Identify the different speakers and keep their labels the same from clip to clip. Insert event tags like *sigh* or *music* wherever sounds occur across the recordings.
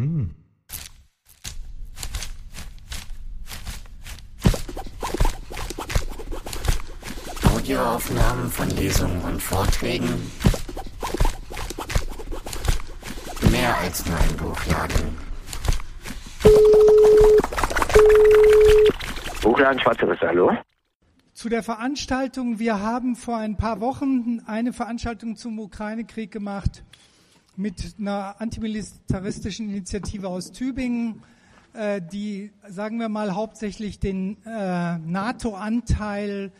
Speaker 1: Hm.
Speaker 2: Audioaufnahmen von Lesungen und Vorträgen. Mehr als nur ein Buchladen.
Speaker 3: Buchladen Schwarzeres, hallo?
Speaker 4: Zu der Veranstaltung. Wir haben vor ein paar Wochen eine Veranstaltung zum Ukraine-Krieg gemacht mit einer antimilitaristischen Initiative aus Tübingen, äh, die, sagen wir mal, hauptsächlich den äh, NATO-Anteil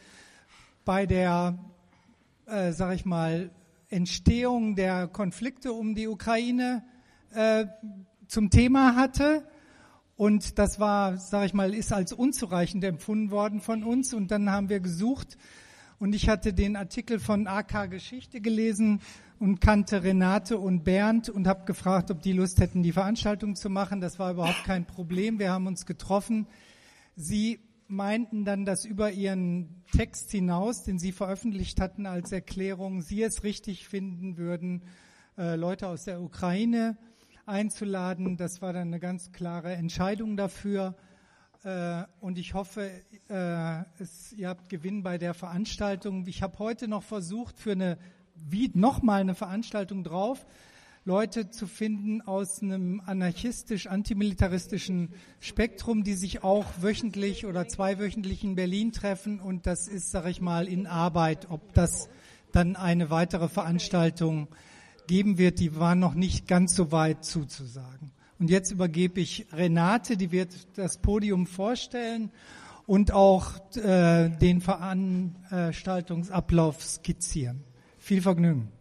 Speaker 4: bei der, äh, sag ich mal, Entstehung der Konflikte um die Ukraine äh, zum Thema hatte. Und das war, sage ich mal, ist als unzureichend empfunden worden von uns. Und dann haben wir gesucht. Und ich hatte den Artikel von AK Geschichte gelesen und kannte Renate und Bernd und habe gefragt, ob die Lust hätten, die Veranstaltung zu machen. Das war überhaupt kein Problem. Wir haben uns getroffen. Sie meinten dann, dass über ihren Text hinaus, den sie veröffentlicht hatten als Erklärung, sie es richtig finden würden, äh, Leute aus der Ukraine einzuladen. Das war dann eine ganz klare Entscheidung dafür. Äh, und ich hoffe, äh, ihr habt Gewinn bei der Veranstaltung. Ich habe heute noch versucht, für eine wie nochmal eine Veranstaltung drauf, Leute zu finden aus einem anarchistisch-antimilitaristischen Spektrum, die sich auch wöchentlich oder zweiwöchentlich in Berlin treffen. Und das ist, sage ich mal, in Arbeit, ob das dann eine weitere Veranstaltung geben wird, die war noch nicht ganz so weit zuzusagen. Und jetzt übergebe ich Renate, die wird das Podium vorstellen und auch äh, den Veranstaltungsablauf skizzieren. Viel Vergnügen.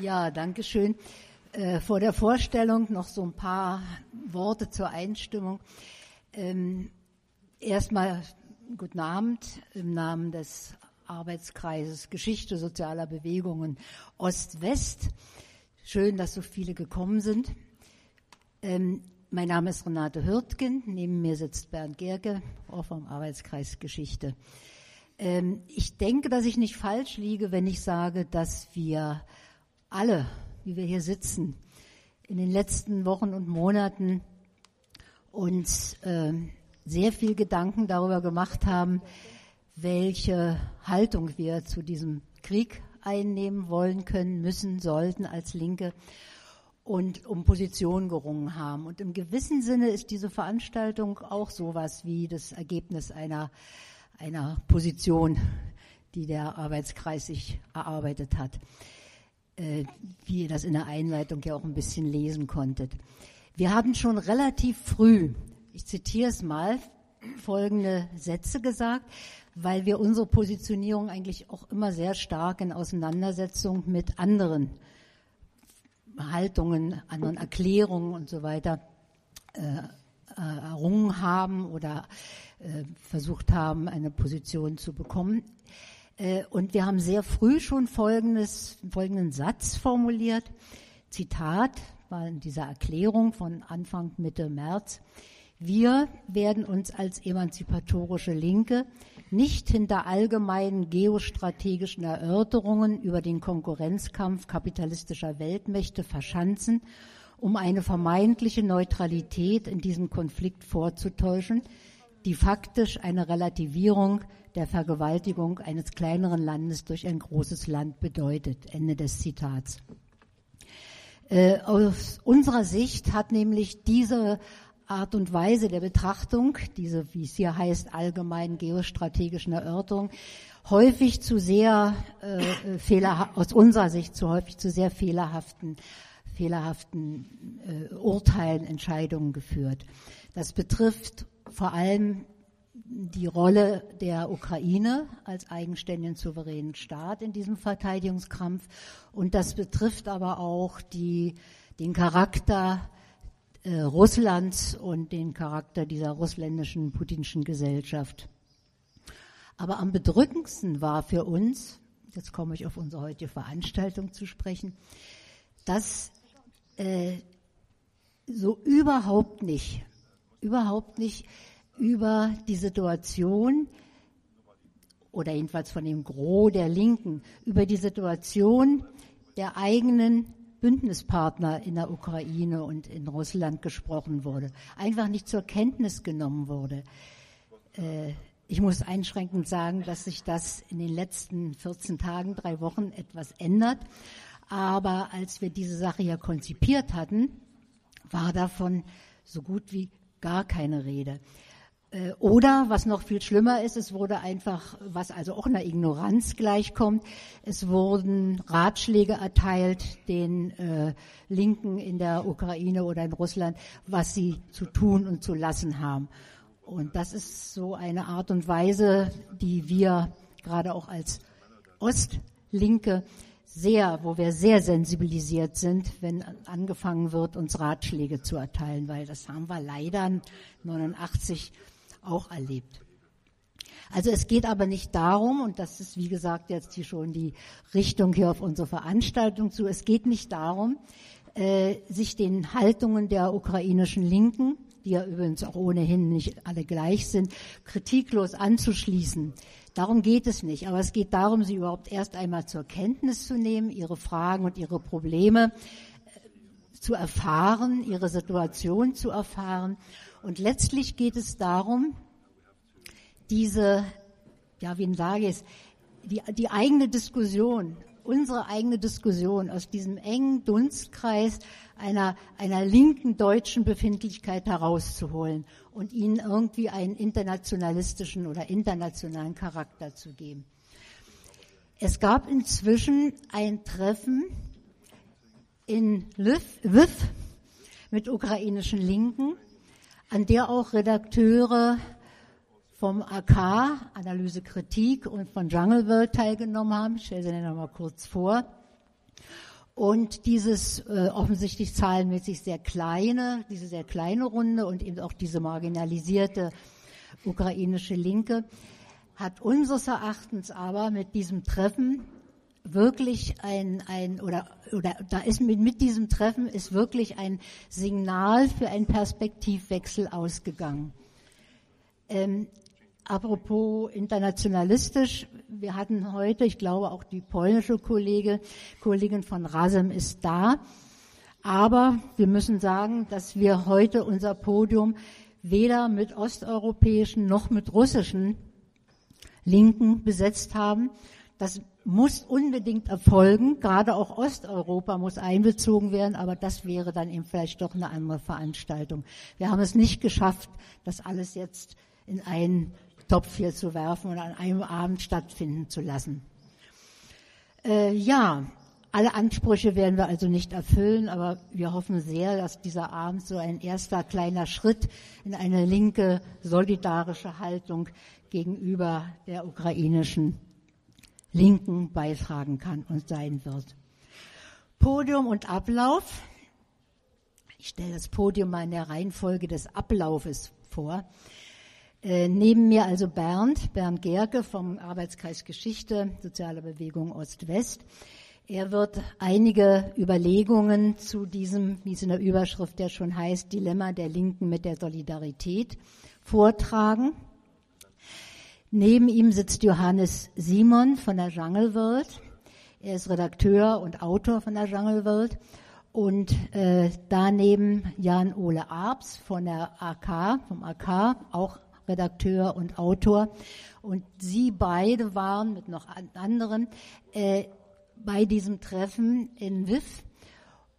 Speaker 5: Ja, danke schön. Äh, vor der Vorstellung noch so ein paar Worte zur Einstimmung. Ähm, erstmal Guten Abend im Namen des Arbeitskreises Geschichte sozialer Bewegungen Ost-West. Schön, dass so viele gekommen sind. Ähm, mein Name ist Renate Hürtgen. Neben mir sitzt Bernd Gerke, auch vom Arbeitskreis Geschichte. Ähm, ich denke, dass ich nicht falsch liege, wenn ich sage, dass wir alle, wie wir hier sitzen, in den letzten Wochen und Monaten uns ähm, sehr viel Gedanken darüber gemacht haben, welche Haltung wir zu diesem Krieg einnehmen wollen können, müssen, sollten als Linke und um Position gerungen haben. Und im gewissen Sinne ist diese Veranstaltung auch sowas wie das Ergebnis einer, einer Position, die der Arbeitskreis sich erarbeitet hat, äh, wie ihr das in der Einleitung ja auch ein bisschen lesen konntet. Wir haben schon relativ früh ich zitiere es mal, folgende Sätze gesagt, weil wir unsere Positionierung eigentlich auch immer sehr stark in Auseinandersetzung mit anderen Haltungen, anderen Erklärungen und so weiter äh, äh, errungen haben oder äh, versucht haben, eine Position zu bekommen. Äh, und wir haben sehr früh schon folgendes, folgenden Satz formuliert. Zitat war in dieser Erklärung von Anfang Mitte März. Wir werden uns als emanzipatorische Linke nicht hinter allgemeinen geostrategischen Erörterungen über den Konkurrenzkampf kapitalistischer Weltmächte verschanzen, um eine vermeintliche Neutralität in diesem Konflikt vorzutäuschen, die faktisch eine Relativierung der Vergewaltigung eines kleineren Landes durch ein großes Land bedeutet. Ende des Zitats. Äh, aus unserer Sicht hat nämlich diese Art und Weise der Betrachtung, diese, wie es hier heißt, allgemeinen geostrategischen Erörterung, häufig zu sehr äh, äh fehler, aus unserer Sicht zu häufig zu sehr fehlerhaften, fehlerhaften äh, Urteilen, Entscheidungen geführt. Das betrifft vor allem die Rolle der Ukraine als eigenständigen souveränen Staat in diesem Verteidigungskampf und das betrifft aber auch die, den Charakter äh, Russlands und den Charakter dieser russländischen putinschen Gesellschaft. Aber am bedrückendsten war für uns, jetzt komme ich auf unsere heutige Veranstaltung zu sprechen, dass äh, so überhaupt nicht, überhaupt nicht über die Situation oder jedenfalls von dem Gros der Linken über die Situation der eigenen Bündnispartner in der Ukraine und in Russland gesprochen wurde, einfach nicht zur Kenntnis genommen wurde. Äh, ich muss einschränkend sagen, dass sich das in den letzten 14 Tagen, drei Wochen etwas ändert. Aber als wir diese Sache ja konzipiert hatten, war davon so gut wie gar keine Rede. Äh, oder was noch viel schlimmer ist, es wurde einfach, was also auch einer Ignoranz gleichkommt, es wurden Ratschläge erteilt den äh, Linken in der Ukraine oder in Russland, was sie zu tun und zu lassen haben. Und das ist so eine Art und Weise, die wir gerade auch als Ostlinke sehr, wo wir sehr sensibilisiert sind, wenn angefangen wird, uns Ratschläge zu erteilen, weil das haben wir leider 89 auch erlebt. Also es geht aber nicht darum, und das ist wie gesagt jetzt hier schon die Richtung hier auf unsere Veranstaltung zu, es geht nicht darum, äh, sich den Haltungen der ukrainischen Linken, die ja übrigens auch ohnehin nicht alle gleich sind, kritiklos anzuschließen. Darum geht es nicht. Aber es geht darum, sie überhaupt erst einmal zur Kenntnis zu nehmen, ihre Fragen und ihre Probleme äh, zu erfahren, ihre Situation zu erfahren und letztlich geht es darum, diese, ja, wie sage ich es, die, die eigene Diskussion, unsere eigene Diskussion aus diesem engen Dunstkreis einer, einer linken deutschen Befindlichkeit herauszuholen und ihnen irgendwie einen internationalistischen oder internationalen Charakter zu geben. Es gab inzwischen ein Treffen in Lviv mit ukrainischen Linken an der auch Redakteure vom AK, Analyse Kritik und von Jungle World teilgenommen haben. Ich stelle sie noch mal kurz vor. Und dieses äh, offensichtlich zahlenmäßig sehr kleine, diese sehr kleine Runde und eben auch diese marginalisierte ukrainische Linke hat unseres Erachtens aber mit diesem Treffen wirklich ein, ein oder, oder da ist mit, mit diesem Treffen ist wirklich ein Signal für einen Perspektivwechsel ausgegangen. Ähm, apropos internationalistisch, wir hatten heute, ich glaube auch die polnische Kollege, Kollegin von Rasem ist da, aber wir müssen sagen, dass wir heute unser Podium weder mit osteuropäischen noch mit russischen Linken besetzt haben. Das muss unbedingt erfolgen. Gerade auch Osteuropa muss einbezogen werden, aber das wäre dann eben vielleicht doch eine andere Veranstaltung. Wir haben es nicht geschafft, das alles jetzt in einen Topf hier zu werfen und an einem Abend stattfinden zu lassen. Äh, ja, alle Ansprüche werden wir also nicht erfüllen, aber wir hoffen sehr, dass dieser Abend so ein erster kleiner Schritt in eine linke, solidarische Haltung gegenüber der ukrainischen Linken beitragen kann und sein wird. Podium und Ablauf. Ich stelle das Podium mal in der Reihenfolge des Ablaufes vor. Äh, neben mir also Bernd, Bernd Gerke vom Arbeitskreis Geschichte, Soziale Bewegung Ost-West. Er wird einige Überlegungen zu diesem, wie es in der Überschrift ja schon heißt, Dilemma der Linken mit der Solidarität vortragen. Neben ihm sitzt Johannes Simon von der Jungle World. Er ist Redakteur und Autor von der Jungle World. Und äh, daneben Jan Ole Arps von der AK, vom AK, auch Redakteur und Autor. Und sie beide waren mit noch anderen äh, bei diesem Treffen in WIF.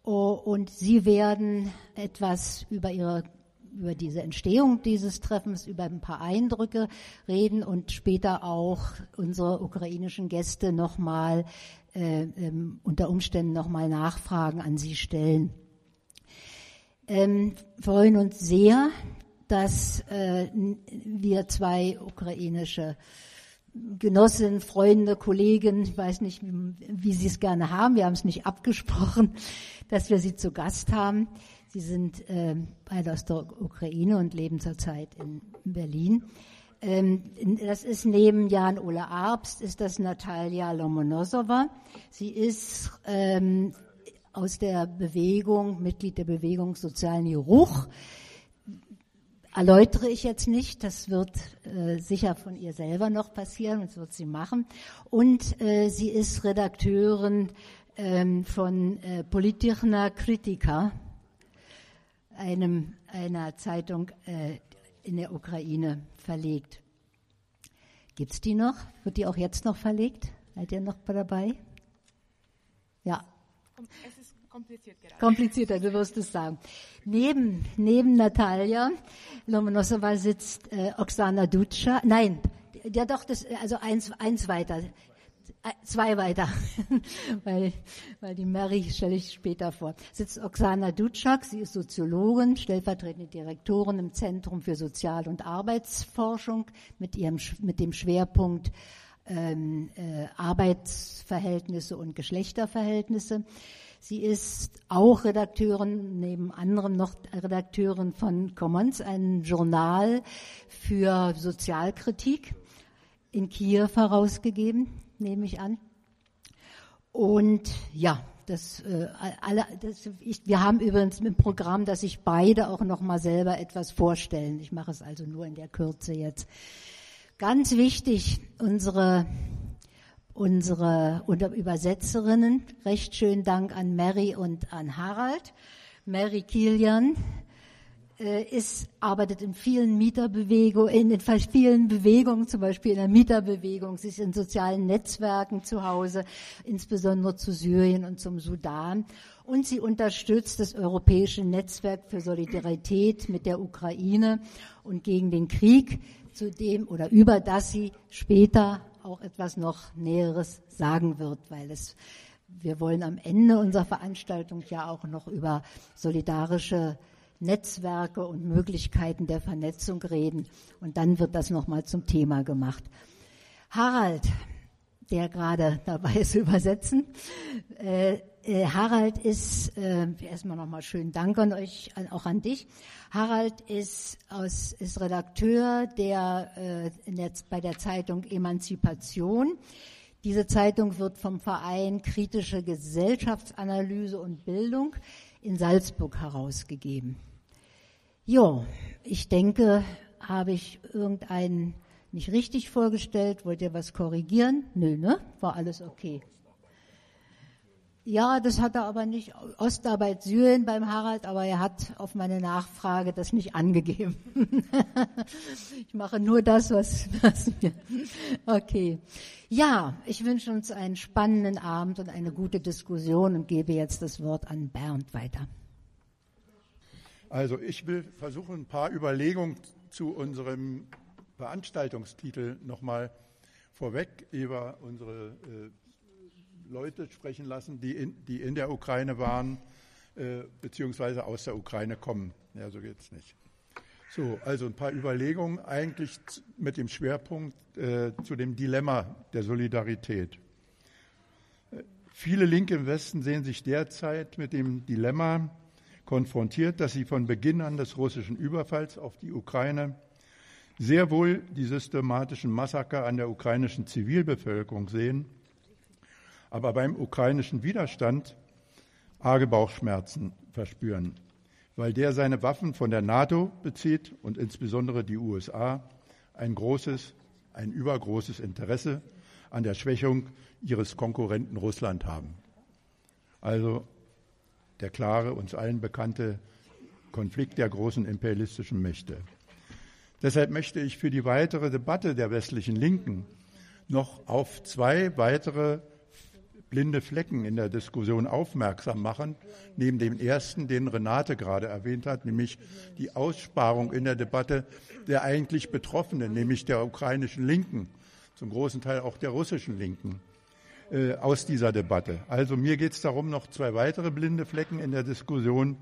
Speaker 5: Und sie werden etwas über ihre über diese Entstehung dieses Treffens, über ein paar Eindrücke reden und später auch unsere ukrainischen Gäste nochmal äh, ähm, unter Umständen nochmal Nachfragen an Sie stellen. Ähm, freuen uns sehr, dass äh, wir zwei ukrainische Genossinnen, Freunde, Kollegen, ich weiß nicht, wie, wie Sie es gerne haben, wir haben es nicht abgesprochen, *laughs* dass wir Sie zu Gast haben. Sie sind äh, beide aus der Ukraine und leben zurzeit in Berlin. Ähm, das ist neben Jan Ole Arbst, ist das Natalia Lomonosova. Sie ist ähm, aus der Bewegung, Mitglied der Bewegung Sozialen Juruch. erläutere ich jetzt nicht. Das wird äh, sicher von ihr selber noch passieren das wird sie machen. Und äh, sie ist Redakteurin ähm, von äh, Politichna Kritika, einem, einer Zeitung äh, in der Ukraine verlegt. Gibt's die noch? Wird die auch jetzt noch verlegt? Seid ihr noch dabei? Ja. Es ist kompliziert gerade. Komplizierter, du wirst es sagen. Neben, neben Natalia Lomonosova sitzt äh, Oksana Dutscha. Nein, ja doch, das, also eins, eins weiter. Äh, zwei weiter, *laughs* weil, weil die Mary stelle ich später vor. Sitzt Oksana Dutschak, sie ist Soziologin, stellvertretende Direktorin im Zentrum für Sozial- und Arbeitsforschung mit, ihrem, mit dem Schwerpunkt ähm, äh, Arbeitsverhältnisse und Geschlechterverhältnisse. Sie ist auch Redakteurin, neben anderem noch Redakteurin von Commons, ein Journal für Sozialkritik in Kiew herausgegeben nehme ich an. Und ja, das, äh, alle, das, ich, wir haben übrigens im Programm, dass sich beide auch noch mal selber etwas vorstellen. Ich mache es also nur in der Kürze jetzt. Ganz wichtig, unsere unsere Übersetzerinnen. Recht schönen Dank an Mary und an Harald. Mary Kilian ist, arbeitet in vielen Mieterbewegungen, in vielen Bewegungen, zum Beispiel in der Mieterbewegung. Sie ist in sozialen Netzwerken zu Hause, insbesondere zu Syrien und zum Sudan. Und sie unterstützt das europäische Netzwerk für Solidarität mit der Ukraine und gegen den Krieg, zu dem oder über das sie später auch etwas noch Näheres sagen wird, weil es wir wollen am Ende unserer Veranstaltung ja auch noch über solidarische Netzwerke und Möglichkeiten der Vernetzung reden. Und dann wird das nochmal zum Thema gemacht. Harald, der gerade dabei ist zu *laughs* übersetzen. Äh, äh, Harald ist, äh, erstmal nochmal schönen Dank an euch, an, auch an dich. Harald ist, aus, ist Redakteur der, äh, der, bei der Zeitung Emanzipation. Diese Zeitung wird vom Verein Kritische Gesellschaftsanalyse und Bildung in Salzburg herausgegeben. Ja, ich denke, habe ich irgendeinen nicht richtig vorgestellt? Wollt ihr was korrigieren? Nö, ne? War alles okay. Ja, das hat er aber nicht. Ostarbeit Syrien beim Harald, aber er hat auf meine Nachfrage das nicht angegeben. *laughs* ich mache nur das, was, was mir. Okay. Ja, ich wünsche uns einen spannenden Abend und eine gute Diskussion und gebe jetzt das Wort an Bernd weiter.
Speaker 1: Also ich will versuchen, ein paar Überlegungen zu unserem Veranstaltungstitel nochmal vorweg über unsere äh, Leute sprechen lassen, die in, die in der Ukraine waren, äh, beziehungsweise aus der Ukraine kommen. Ja, so geht es nicht. So, also ein paar Überlegungen eigentlich mit dem Schwerpunkt äh, zu dem Dilemma der Solidarität. Äh, viele Linke im Westen sehen sich derzeit mit dem Dilemma konfrontiert, dass sie von Beginn an des russischen Überfalls auf die Ukraine sehr wohl die systematischen Massaker an der ukrainischen Zivilbevölkerung sehen, aber beim ukrainischen Widerstand arge Bauchschmerzen verspüren, weil der seine Waffen von der NATO bezieht und insbesondere die USA ein großes, ein übergroßes Interesse an der Schwächung ihres Konkurrenten Russland haben. Also der klare, uns allen bekannte Konflikt der großen imperialistischen Mächte. Deshalb möchte ich für die weitere Debatte der westlichen Linken noch auf zwei weitere blinde Flecken in der Diskussion aufmerksam machen, neben dem ersten, den Renate gerade erwähnt hat, nämlich die Aussparung in der Debatte der eigentlich Betroffenen, nämlich der ukrainischen Linken, zum großen Teil auch der russischen Linken. Äh, aus dieser Debatte. Also mir geht es darum, noch zwei weitere blinde Flecken in der Diskussion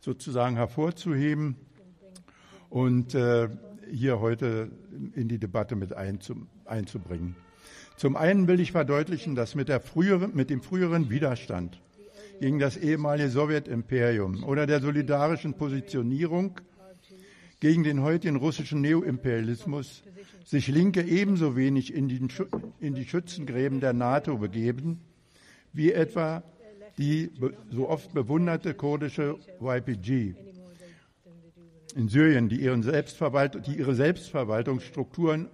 Speaker 1: sozusagen hervorzuheben und äh, hier heute in die Debatte mit einzubringen. Zum einen will ich verdeutlichen, dass mit, früheren, mit dem früheren Widerstand gegen das ehemalige Sowjetimperium oder der solidarischen Positionierung gegen den heutigen russischen Neoimperialismus sich Linke ebenso wenig in die, in die Schützengräben der NATO begeben, wie etwa die so oft bewunderte kurdische YPG. in Syrien, die, ihren Selbstverwalt die ihre Selbstverwaltungsstrukturen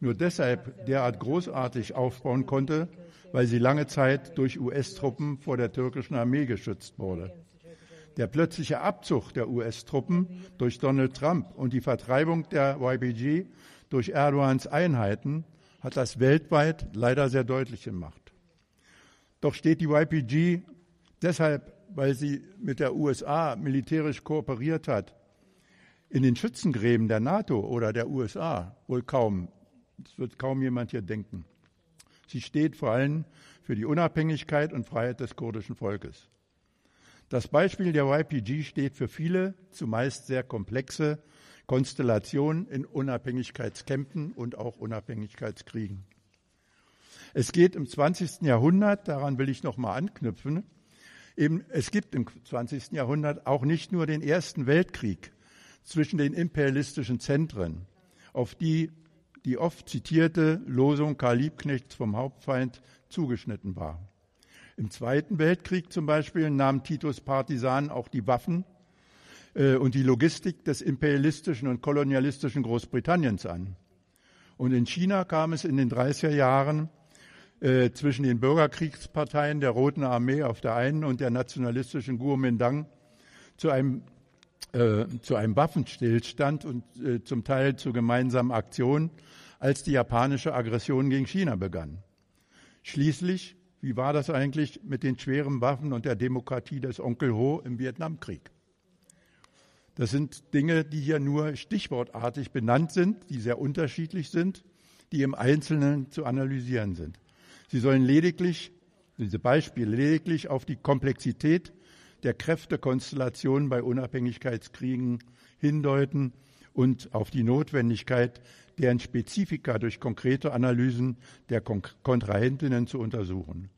Speaker 1: nur deshalb derart großartig aufbauen konnte, weil sie lange Zeit durch US-Truppen vor der türkischen Armee geschützt wurde. Der plötzliche Abzug der US-Truppen durch Donald Trump und die Vertreibung der YPG durch Erdogans Einheiten hat das weltweit leider sehr deutlich gemacht. Doch steht die YPG deshalb, weil sie mit der USA militärisch kooperiert hat, in den Schützengräben der NATO oder der USA wohl kaum. Das wird kaum jemand hier denken. Sie steht vor allem für die Unabhängigkeit und Freiheit des kurdischen Volkes. Das Beispiel der YPG steht für viele, zumeist sehr komplexe Konstellationen in Unabhängigkeitskämpfen und auch Unabhängigkeitskriegen. Es geht im 20. Jahrhundert, daran will ich noch mal anknüpfen, eben, es gibt im 20. Jahrhundert auch nicht nur den Ersten Weltkrieg zwischen den imperialistischen Zentren, auf die die oft zitierte Losung Karl Liebknechts vom Hauptfeind zugeschnitten war. Im Zweiten Weltkrieg zum Beispiel nahmen Titos Partisanen auch die Waffen äh, und die Logistik des imperialistischen und kolonialistischen Großbritanniens an. Und in China kam es in den 30er Jahren äh, zwischen den Bürgerkriegsparteien der Roten Armee auf der einen und der nationalistischen Kuomintang zu einem, äh, zu einem Waffenstillstand und äh, zum Teil zu gemeinsamen Aktionen, als die japanische Aggression gegen China begann. Schließlich wie war das eigentlich mit den schweren Waffen und der Demokratie des Onkel Ho im Vietnamkrieg? Das sind Dinge, die hier nur stichwortartig benannt sind, die sehr unterschiedlich sind, die im Einzelnen zu analysieren sind. Sie sollen lediglich, diese Beispiele lediglich auf die Komplexität der Kräftekonstellation bei Unabhängigkeitskriegen hindeuten und auf die Notwendigkeit, deren Spezifika durch konkrete Analysen der Kontrahentinnen zu untersuchen.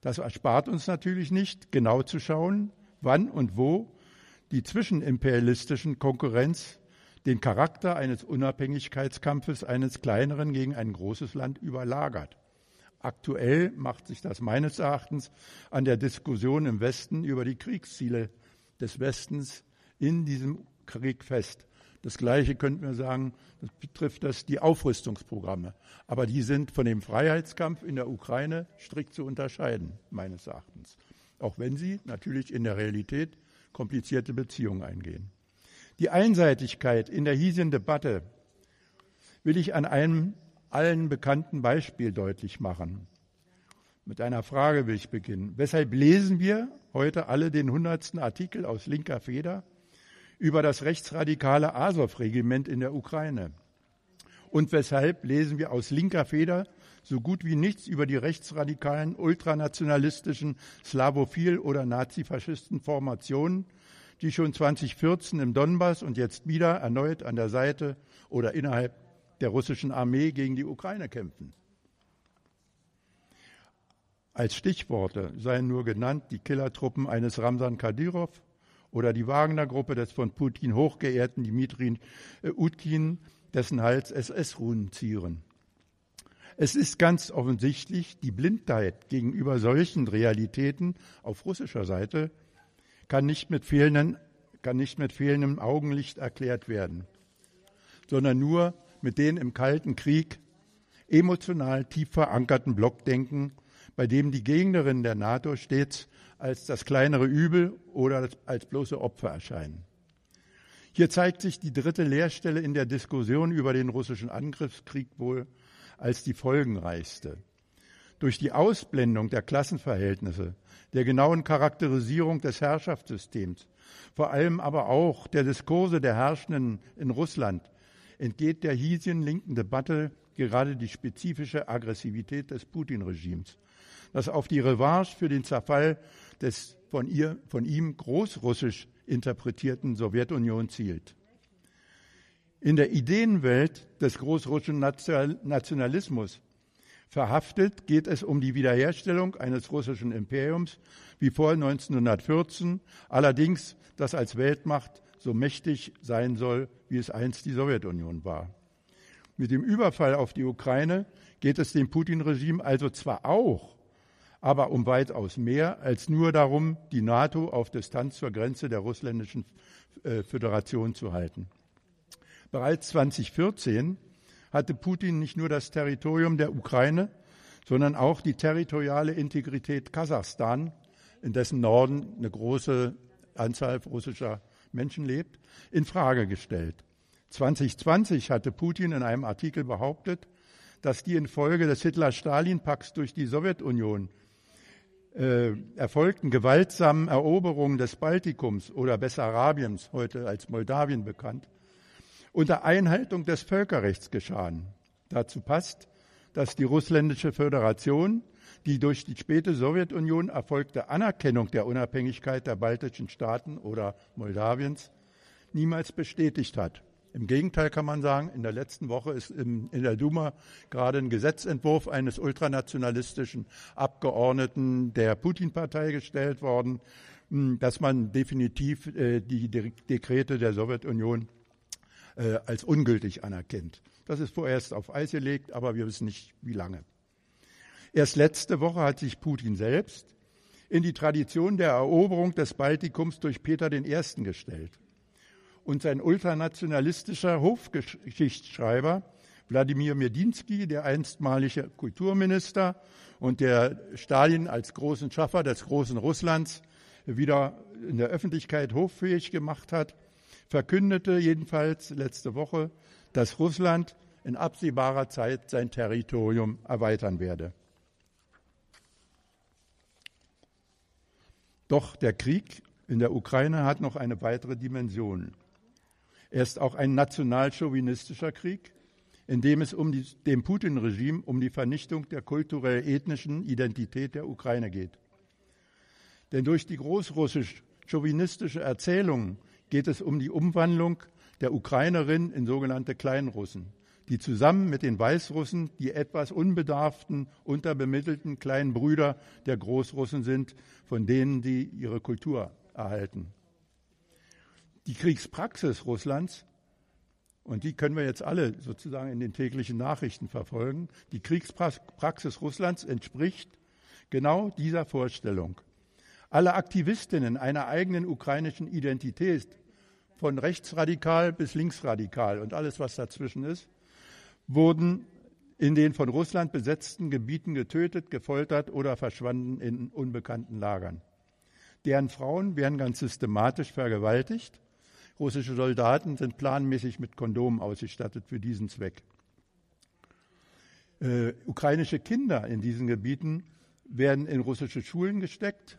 Speaker 1: Das erspart uns natürlich nicht, genau zu schauen, wann und wo die zwischenimperialistischen Konkurrenz den Charakter eines Unabhängigkeitskampfes eines kleineren gegen ein großes Land überlagert. Aktuell macht sich das meines Erachtens an der Diskussion im Westen über die Kriegsziele des Westens in diesem Krieg fest. Das Gleiche könnten wir sagen, das betrifft das die Aufrüstungsprogramme. Aber die sind von dem Freiheitskampf in der Ukraine strikt zu unterscheiden, meines Erachtens. Auch wenn sie natürlich in der Realität komplizierte Beziehungen eingehen. Die Einseitigkeit in der hiesigen Debatte will ich an einem allen bekannten Beispiel deutlich machen. Mit einer Frage will ich beginnen. Weshalb lesen wir heute alle den hundertsten Artikel aus linker Feder über das rechtsradikale Azov-Regiment in der Ukraine. Und weshalb lesen wir aus linker Feder so gut wie nichts über die rechtsradikalen, ultranationalistischen, slavophil- oder nazifaschisten Formationen, die schon 2014 im Donbass und jetzt wieder erneut an der Seite oder innerhalb der russischen Armee gegen die Ukraine kämpfen. Als Stichworte seien nur genannt die Killertruppen eines Ramsan Kadyrov, oder die Wagner-Gruppe des von Putin hochgeehrten Dimitri äh, Utkin, dessen Hals SS-Runen zieren. Es ist ganz offensichtlich, die Blindheit gegenüber solchen Realitäten auf russischer Seite kann nicht mit, fehlenden, kann nicht mit fehlendem Augenlicht erklärt werden, sondern nur mit den im Kalten Krieg emotional tief verankerten Blockdenken, bei dem die Gegnerinnen der NATO stets als das kleinere Übel oder als bloße Opfer erscheinen. Hier zeigt sich die dritte Leerstelle in der Diskussion über den russischen Angriffskrieg wohl als die folgenreichste. Durch die Ausblendung der Klassenverhältnisse, der genauen Charakterisierung des Herrschaftssystems, vor allem aber auch der Diskurse der Herrschenden in Russland, entgeht der hiesigen linken Debatte gerade die spezifische Aggressivität des Putin-Regimes, das auf die Revanche für den Zerfall des von, ihr, von ihm großrussisch interpretierten Sowjetunion zielt. In der Ideenwelt des großrussischen Nationalismus verhaftet geht es um die Wiederherstellung eines russischen Imperiums wie vor 1914, allerdings das als Weltmacht so mächtig sein soll, wie es einst die Sowjetunion war. Mit dem Überfall auf die Ukraine geht es dem Putin-Regime also zwar auch aber um weitaus mehr als nur darum, die NATO auf Distanz zur Grenze der russländischen äh, Föderation zu halten. Bereits 2014 hatte Putin nicht nur das Territorium der Ukraine, sondern auch die territoriale Integrität Kasachstan, in dessen Norden eine große Anzahl russischer Menschen lebt, in Frage gestellt. 2020 hatte Putin in einem Artikel behauptet, dass die infolge des Hitler-Stalin-Pakts durch die Sowjetunion äh, erfolgten gewaltsamen Eroberungen des Baltikums oder Bessarabiens, heute als Moldawien bekannt, unter Einhaltung des Völkerrechts geschahen. Dazu passt, dass die russländische Föderation die durch die späte Sowjetunion erfolgte Anerkennung der Unabhängigkeit der baltischen Staaten oder Moldawiens niemals bestätigt hat. Im Gegenteil kann man sagen, in der letzten Woche ist in der Duma gerade ein Gesetzentwurf eines ultranationalistischen Abgeordneten der Putin-Partei gestellt worden, hm, dass man definitiv äh, die Dekrete der Sowjetunion äh, als ungültig anerkennt. Das ist vorerst auf Eis gelegt, aber wir wissen nicht, wie lange. Erst letzte Woche hat sich Putin selbst in die Tradition der Eroberung des Baltikums durch Peter I. gestellt und sein ultranationalistischer Hofgeschichtsschreiber Wladimir Medinsky, der einstmalige Kulturminister und der Stalin als großen Schaffer des großen Russlands wieder in der Öffentlichkeit hoffähig gemacht hat, verkündete jedenfalls letzte Woche, dass Russland in absehbarer Zeit sein Territorium erweitern werde. Doch der Krieg in der Ukraine hat noch eine weitere Dimension. Er ist auch ein nationalchauvinistischer Krieg, in dem es um die, dem Putin-Regime um die Vernichtung der kulturell-ethnischen Identität der Ukraine geht. Denn durch die großrussisch-chauvinistische Erzählung geht es um die Umwandlung der Ukrainerin in sogenannte Kleinrussen, die zusammen mit den Weißrussen die etwas unbedarften, unterbemittelten kleinen Brüder der Großrussen sind, von denen sie ihre Kultur erhalten die Kriegspraxis Russlands, und die können wir jetzt alle sozusagen in den täglichen Nachrichten verfolgen, die Kriegspraxis Russlands entspricht genau dieser Vorstellung. Alle Aktivistinnen einer eigenen ukrainischen Identität, von rechtsradikal bis linksradikal und alles, was dazwischen ist, wurden in den von Russland besetzten Gebieten getötet, gefoltert oder verschwanden in unbekannten Lagern. Deren Frauen werden ganz systematisch vergewaltigt Russische Soldaten sind planmäßig mit Kondomen ausgestattet für diesen Zweck. Äh, ukrainische Kinder in diesen Gebieten werden in russische Schulen gesteckt,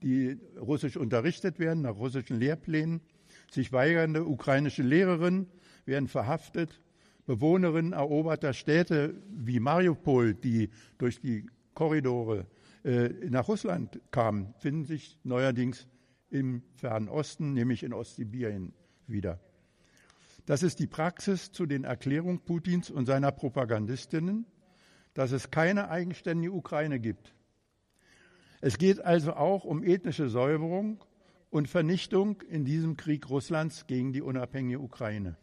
Speaker 1: die russisch unterrichtet werden, nach russischen Lehrplänen. Sich weigernde ukrainische Lehrerinnen werden verhaftet. Bewohnerinnen eroberter Städte wie Mariupol, die durch die Korridore äh, nach Russland kamen, finden sich neuerdings im Fernen Osten, nämlich in Ostsibirien wieder. Das ist die Praxis zu den Erklärungen Putins und seiner Propagandistinnen, dass es keine eigenständige Ukraine gibt. Es geht also auch um ethnische Säuberung und Vernichtung in diesem Krieg Russlands gegen die unabhängige Ukraine.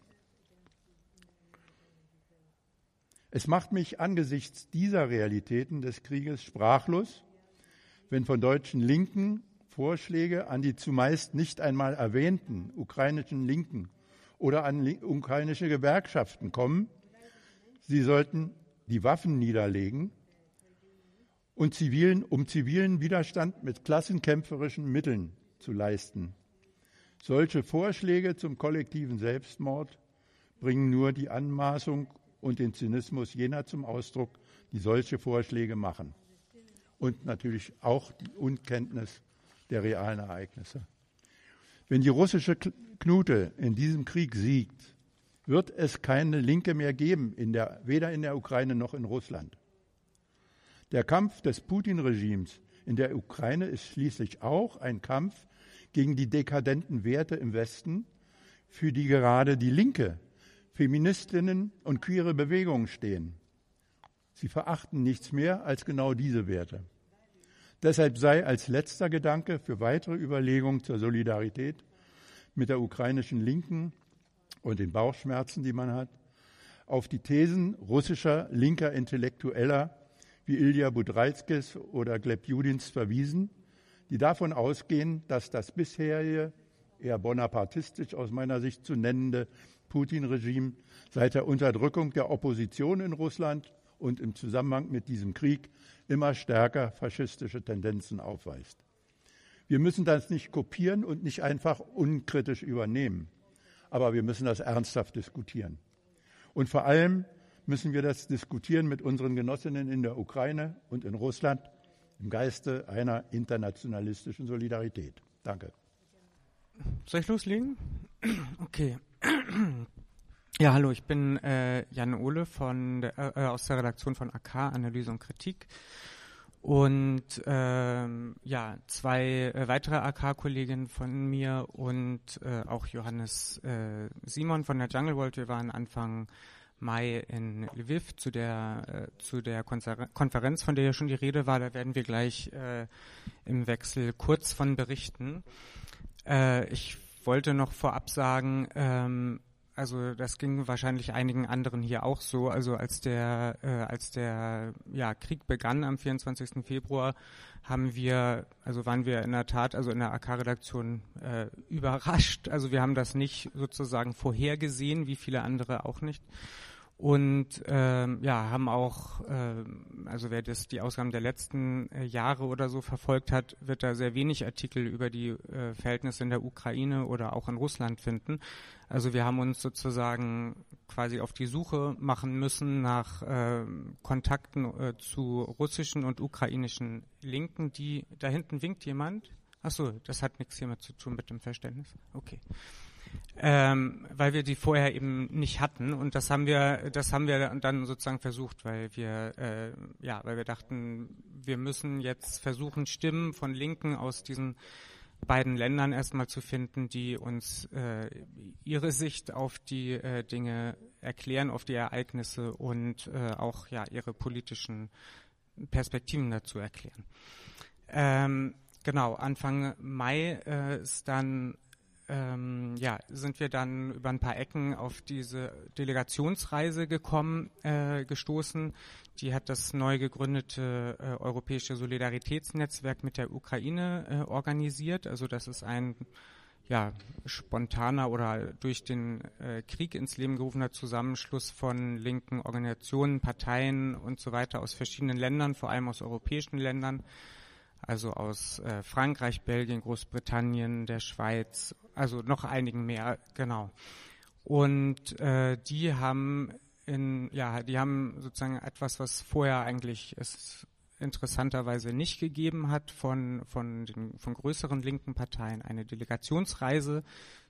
Speaker 1: Es macht mich angesichts dieser Realitäten des Krieges sprachlos, wenn von deutschen Linken Vorschläge an die zumeist nicht einmal erwähnten ukrainischen Linken oder an ukrainische Gewerkschaften kommen. Sie sollten die Waffen niederlegen und zivilen, um zivilen Widerstand mit klassenkämpferischen Mitteln zu leisten. Solche Vorschläge zum kollektiven Selbstmord bringen nur die Anmaßung und den Zynismus jener zum Ausdruck, die solche Vorschläge machen. Und natürlich auch die Unkenntnis der realen Ereignisse. Wenn die russische Knute in diesem Krieg siegt, wird es keine Linke mehr geben, in der, weder in der Ukraine noch in Russland. Der Kampf des Putin-Regimes in der Ukraine ist schließlich auch ein Kampf gegen die dekadenten Werte im Westen, für die gerade die Linke, Feministinnen und queere Bewegungen stehen. Sie verachten nichts mehr als genau diese Werte. Deshalb sei als letzter Gedanke für weitere Überlegungen zur Solidarität mit der ukrainischen Linken und den Bauchschmerzen, die man hat, auf die Thesen russischer linker Intellektueller wie Ilja Budreitskis oder Gleb Judins verwiesen, die davon ausgehen, dass das bisherige, eher bonapartistisch aus meiner Sicht zu nennende Putin-Regime seit der Unterdrückung der Opposition in Russland und im Zusammenhang mit diesem Krieg immer stärker faschistische Tendenzen aufweist. Wir müssen das nicht kopieren und nicht einfach unkritisch übernehmen, aber wir müssen das ernsthaft diskutieren. Und vor allem müssen wir das diskutieren mit unseren Genossinnen in der Ukraine und in Russland im Geiste einer internationalistischen Solidarität. Danke.
Speaker 3: Soll ich loslegen? *clears throat* Okay. *clears throat* Ja, hallo, ich bin äh, Jan Ole von der, äh, aus der Redaktion von AK Analyse und Kritik. Und ähm, ja, zwei äh, weitere AK-Kolleginnen von mir und äh, auch Johannes äh, Simon von der Jungle World. Wir waren Anfang Mai in Lviv zu der äh, zu der Konferenz, von der ja schon die Rede war. Da werden wir gleich äh, im Wechsel kurz von berichten. Äh, ich wollte noch vorab sagen, ähm, also das ging wahrscheinlich einigen anderen hier auch so. Also als der äh, als der ja, Krieg begann am 24. Februar, haben wir also waren wir in der Tat also in der AK-Redaktion äh, überrascht. Also wir haben das nicht sozusagen vorhergesehen, wie viele andere auch nicht und ähm, ja haben auch äh, also wer das die Ausgaben der letzten äh, Jahre oder so verfolgt hat wird da sehr wenig Artikel über die äh, Verhältnisse in der Ukraine oder auch in Russland finden. Also wir haben uns sozusagen quasi auf die Suche machen müssen nach äh, Kontakten äh, zu russischen und ukrainischen Linken. Die da hinten winkt jemand. Ach so, das hat nichts hiermit zu tun mit dem Verständnis. Okay ähm, weil wir die vorher eben nicht hatten. Und das haben wir das haben wir dann sozusagen versucht weil wir äh, ja weil wir dachten wir müssen jetzt versuchen Stimmen von Linken aus diesen beiden Ländern erstmal zu finden die uns äh, ihre Sicht auf die äh, Dinge erklären auf die Ereignisse und äh, auch ja ihre politischen Perspektiven dazu erklären. Ähm, genau Anfang Mai äh, ist dann ähm, ja, sind wir dann über ein paar Ecken auf diese Delegationsreise gekommen, äh, gestoßen. Die hat das neu gegründete äh, Europäische Solidaritätsnetzwerk mit der Ukraine äh, organisiert. Also das ist ein ja, spontaner oder durch den äh, Krieg ins Leben gerufener Zusammenschluss von linken Organisationen, Parteien und so weiter aus verschiedenen Ländern, vor allem aus europäischen Ländern, also aus äh, Frankreich, Belgien, Großbritannien, der Schweiz, also noch einigen mehr, genau. Und äh, die haben in, ja, die haben sozusagen etwas, was vorher eigentlich es interessanterweise nicht gegeben hat von, von den von größeren linken Parteien, eine Delegationsreise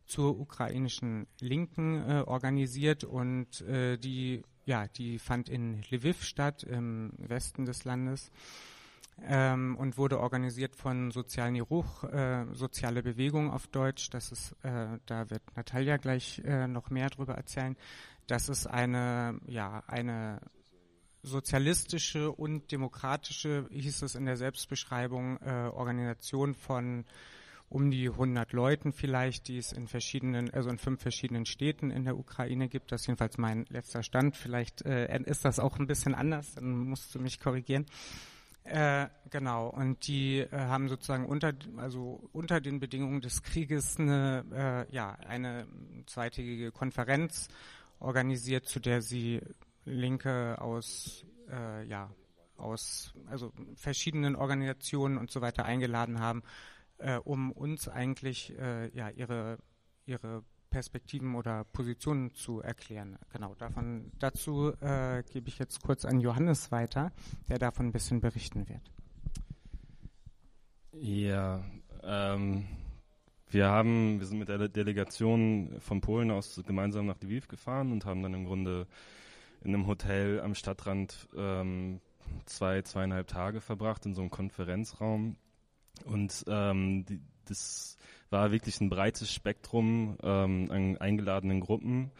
Speaker 3: zur ukrainischen Linken äh, organisiert und äh, die, ja, die fand in Lviv statt, im Westen des Landes ähm, und wurde organisiert von Sozialen Ruch, äh, Soziale Bewegung auf Deutsch. Das ist, äh, da wird Natalia gleich äh, noch mehr darüber erzählen. Das ist eine, ja, eine sozialistische und demokratische, hieß es in der Selbstbeschreibung, äh, Organisation von um die 100 Leuten vielleicht, die es in verschiedenen, also in fünf verschiedenen Städten in der Ukraine gibt. Das ist jedenfalls mein letzter Stand. Vielleicht äh, ist das auch ein bisschen anders, dann musst du mich korrigieren. Äh, genau, und die äh, haben sozusagen unter, also unter den Bedingungen des Krieges eine, äh, ja, eine zweitägige Konferenz organisiert, zu der sie Linke aus, äh, ja, aus also verschiedenen Organisationen und so weiter eingeladen haben, äh, um uns eigentlich äh, ja, ihre, ihre Perspektiven oder Positionen zu erklären. Genau, davon, dazu äh, gebe ich jetzt kurz an Johannes weiter, der davon ein bisschen berichten wird.
Speaker 6: Ja, ähm, wir haben, wir sind mit der Delegation von Polen aus gemeinsam nach Lviv gefahren und haben dann im Grunde in einem Hotel am Stadtrand ähm, zwei, zweieinhalb Tage verbracht in so einem Konferenzraum. Und ähm, die, das war wirklich ein breites Spektrum ähm, an eingeladenen Gruppen.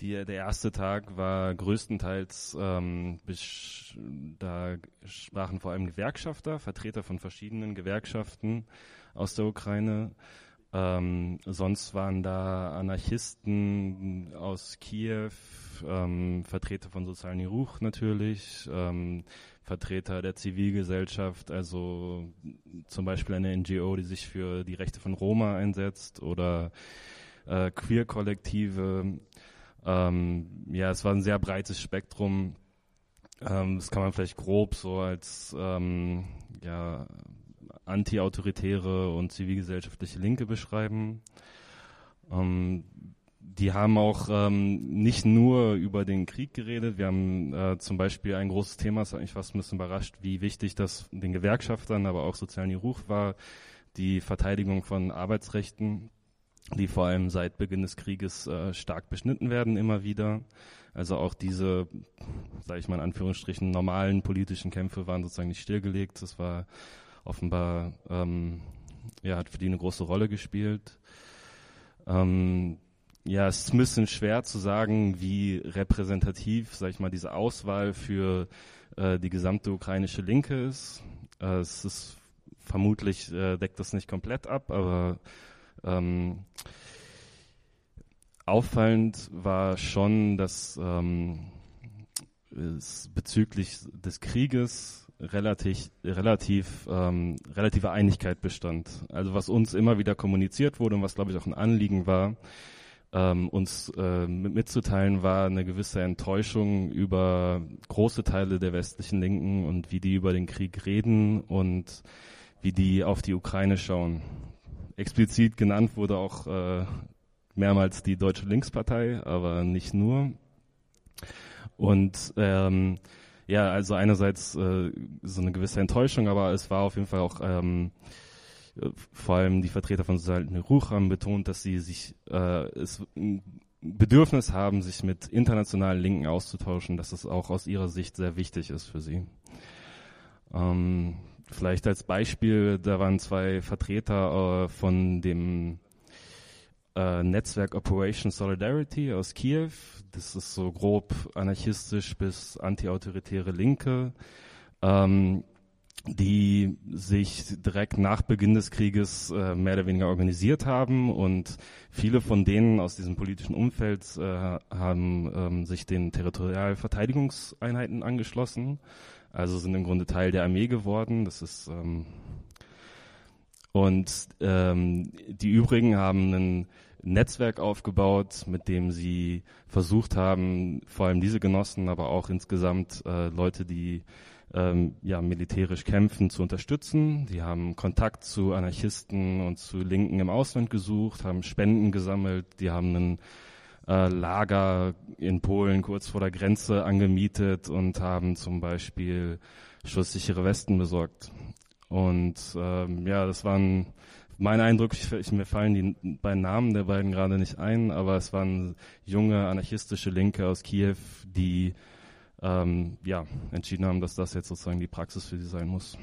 Speaker 6: Die, der erste Tag war größtenteils, ähm, da sprachen vor allem Gewerkschafter, Vertreter von verschiedenen Gewerkschaften aus der Ukraine Ähm, sonst waren da Anarchisten aus Kiew, ähm, Vertreter von Sozialen Ruch natürlich, ähm, Vertreter der Zivilgesellschaft, also zum Beispiel eine NGO, die sich für die Rechte von Roma einsetzt oder äh, Queer-Kollektive. Ähm, ja, es war ein sehr breites Spektrum. Ähm, das kann man vielleicht grob so als ähm, ja, anti-autoritäre und zivilgesellschaftliche Linke beschreiben. Ähm, die haben auch ähm, nicht nur über den Krieg geredet. Wir haben äh, zum Beispiel ein großes Thema, das hat mich fast ein bisschen überrascht, wie wichtig das den Gewerkschaftern, aber auch sozialen Ruch war, die Verteidigung von Arbeitsrechten, die vor allem seit Beginn des Krieges äh, stark beschnitten werden immer wieder. Also auch diese, sage ich mal in Anführungsstrichen, normalen politischen Kämpfe waren sozusagen nicht stillgelegt. Das war offenbar, ähm, ja, hat für die eine große Rolle gespielt. Ähm, ja, es ist ein bisschen schwer zu sagen, wie repräsentativ, sag ich mal, diese Auswahl für äh, die gesamte ukrainische Linke ist. Äh, es ist vermutlich äh, deckt das nicht komplett ab, aber ähm, auffallend war schon, dass ähm, es bezüglich des Krieges relativ, relativ, ähm, relative Einigkeit bestand. Also was uns immer wieder kommuniziert wurde und was, glaube ich, auch ein Anliegen war, ähm, uns äh, mitzuteilen, war eine gewisse Enttäuschung über große Teile der westlichen Linken und wie die über den Krieg reden und wie die auf die Ukraine schauen. Explizit genannt wurde auch äh, mehrmals die Deutsche Linkspartei, aber nicht nur. Und ähm, ja, also einerseits äh, so eine gewisse Enttäuschung, aber es war auf jeden Fall auch ähm, vor allem die Vertreter von Sozialen Ruch haben betont, dass sie sich äh, es ein Bedürfnis haben, sich mit internationalen Linken auszutauschen, dass es auch aus ihrer Sicht sehr wichtig ist für sie. Ähm, vielleicht als Beispiel, da waren zwei Vertreter äh, von dem äh, Netzwerk Operation Solidarity aus Kiew. Das ist so grob anarchistisch bis antiautoritäre Linke. Ähm, die sich direkt nach Beginn des Krieges äh, mehr oder weniger organisiert haben und viele von denen aus diesem politischen Umfeld äh, haben ähm, sich den Territorialverteidigungseinheiten angeschlossen, also sind im Grunde Teil der Armee geworden. Das ist ähm, und ähm, die übrigen haben ein Netzwerk aufgebaut, mit dem sie versucht haben, vor allem diese Genossen, aber auch insgesamt äh, Leute, die ähm, ja, militärisch kämpfen, zu unterstützen. Die haben Kontakt zu Anarchisten und zu Linken im Ausland gesucht, haben Spenden gesammelt, die haben ein äh, Lager in Polen kurz vor der Grenze angemietet und haben zum Beispiel schusssichere Westen besorgt. Und ähm, ja, das waren mein Eindruck, ich, ich, mir fallen die beiden Namen der beiden gerade nicht ein, aber es waren junge anarchistische Linke aus Kiew, die ähm, ja, entschieden haben, dass das jetzt sozusagen die Praxis für sie sein muss.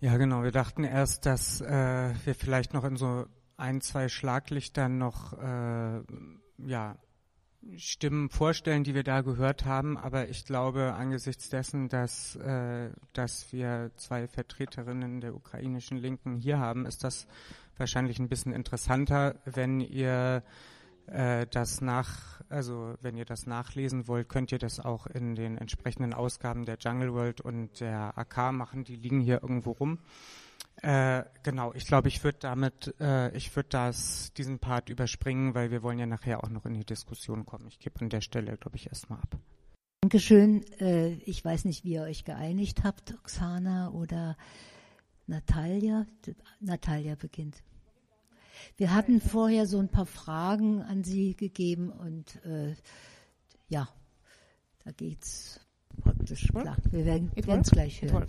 Speaker 3: Ja, genau. Wir dachten erst, dass äh, wir vielleicht noch in so ein, zwei Schlaglichtern noch äh, ja, Stimmen vorstellen, die wir da gehört haben. Aber ich glaube, angesichts dessen, dass, äh, dass wir zwei Vertreterinnen der ukrainischen Linken hier haben, ist das wahrscheinlich ein bisschen interessanter, wenn ihr äh, das nach, also wenn ihr das nachlesen wollt, könnt ihr das auch in den entsprechenden Ausgaben der Jungle World und der AK machen. Die liegen hier irgendwo rum. Äh, genau, ich glaube, ich würde damit, äh, ich würde das, diesen Part überspringen, weil wir wollen ja nachher auch noch in die Diskussion kommen. Ich gebe an der Stelle, glaube ich, erstmal ab.
Speaker 5: Dankeschön. Äh, ich weiß nicht, wie ihr euch geeinigt habt, Oksana oder Natalia. Natalia beginnt. Wir hatten vorher so ein paar Fragen an Sie gegeben und äh, ja, da geht's praktisch klar. Wir werden es gleich hören.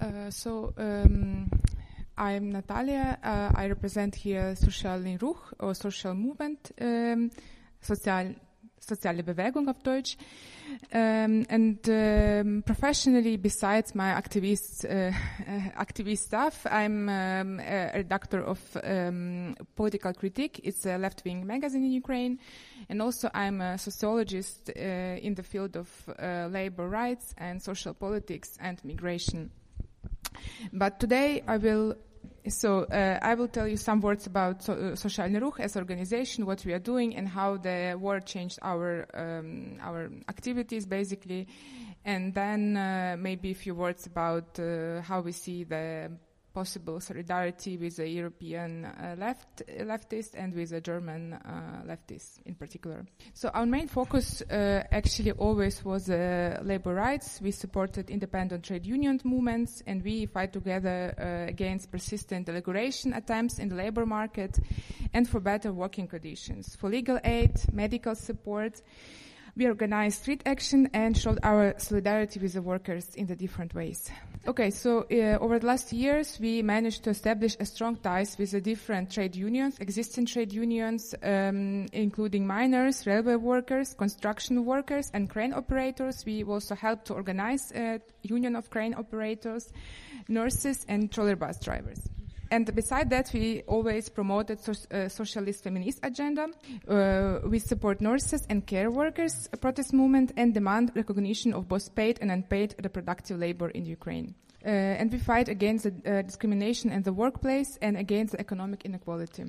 Speaker 7: Uh, so um, I'm Natalia. Uh, I represent here Social Ruch or Social Movement, um, Sozial soziale Bewegung auf Deutsch. Um, and um, professionally, besides my activist uh, activist stuff, I'm um, a redactor of um, Political Critique. It's a left-wing magazine in Ukraine, and also I'm a sociologist uh, in the field of uh, labor rights and social politics and migration. But today I will so uh, I will tell you some words about so, uh, Socialny Ruch as organization, what we are doing, and how the war changed our um, our activities, basically, and then uh, maybe a few words about uh, how we see the possible solidarity with the European uh, left leftists and with the German uh, leftists in particular. So our main focus uh, actually always was uh, labor rights. We supported independent trade union movements and we fight together uh, against persistent deregulation attempts in the labor market and for better working conditions, for legal aid, medical support. We organized street action and showed our solidarity with the workers in the different ways. Okay, so uh, over the last years, we managed to establish a strong ties with the different trade unions, existing trade unions, um, including miners, railway workers, construction workers, and crane operators. We also helped to organize a union of crane operators, nurses, and trolley bus drivers. And beside that, we always promoted so, uh, socialist feminist agenda. Uh, we support nurses and care workers protest movement and demand recognition of both paid and unpaid reproductive labor in Ukraine. Uh, and we fight against the, discrimination in the workplace and against economic inequality.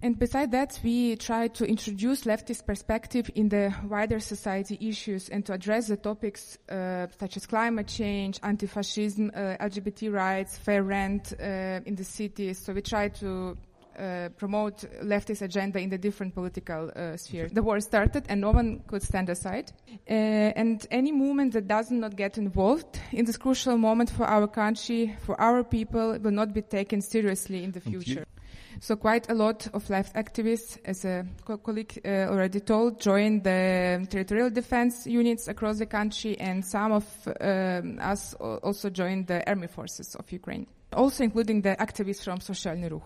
Speaker 7: And beside that, we try to introduce leftist perspective in the wider society issues and to address the topics uh, such as climate change, anti-fascism, uh, LGBT rights, fair rent uh, in the cities. So we try to uh, promote leftist agenda in the different political uh, spheres. The war started and no one could stand aside. Uh, and any movement that does not get involved in this crucial moment for our country, for our people, will not be taken seriously in the future. So quite a lot of left activists, as a co- colleague uh, already told, joined the territorial defense units across the country, and some of um, us also joined the army forces of Ukraine, also including the activists from Socialny Ruch.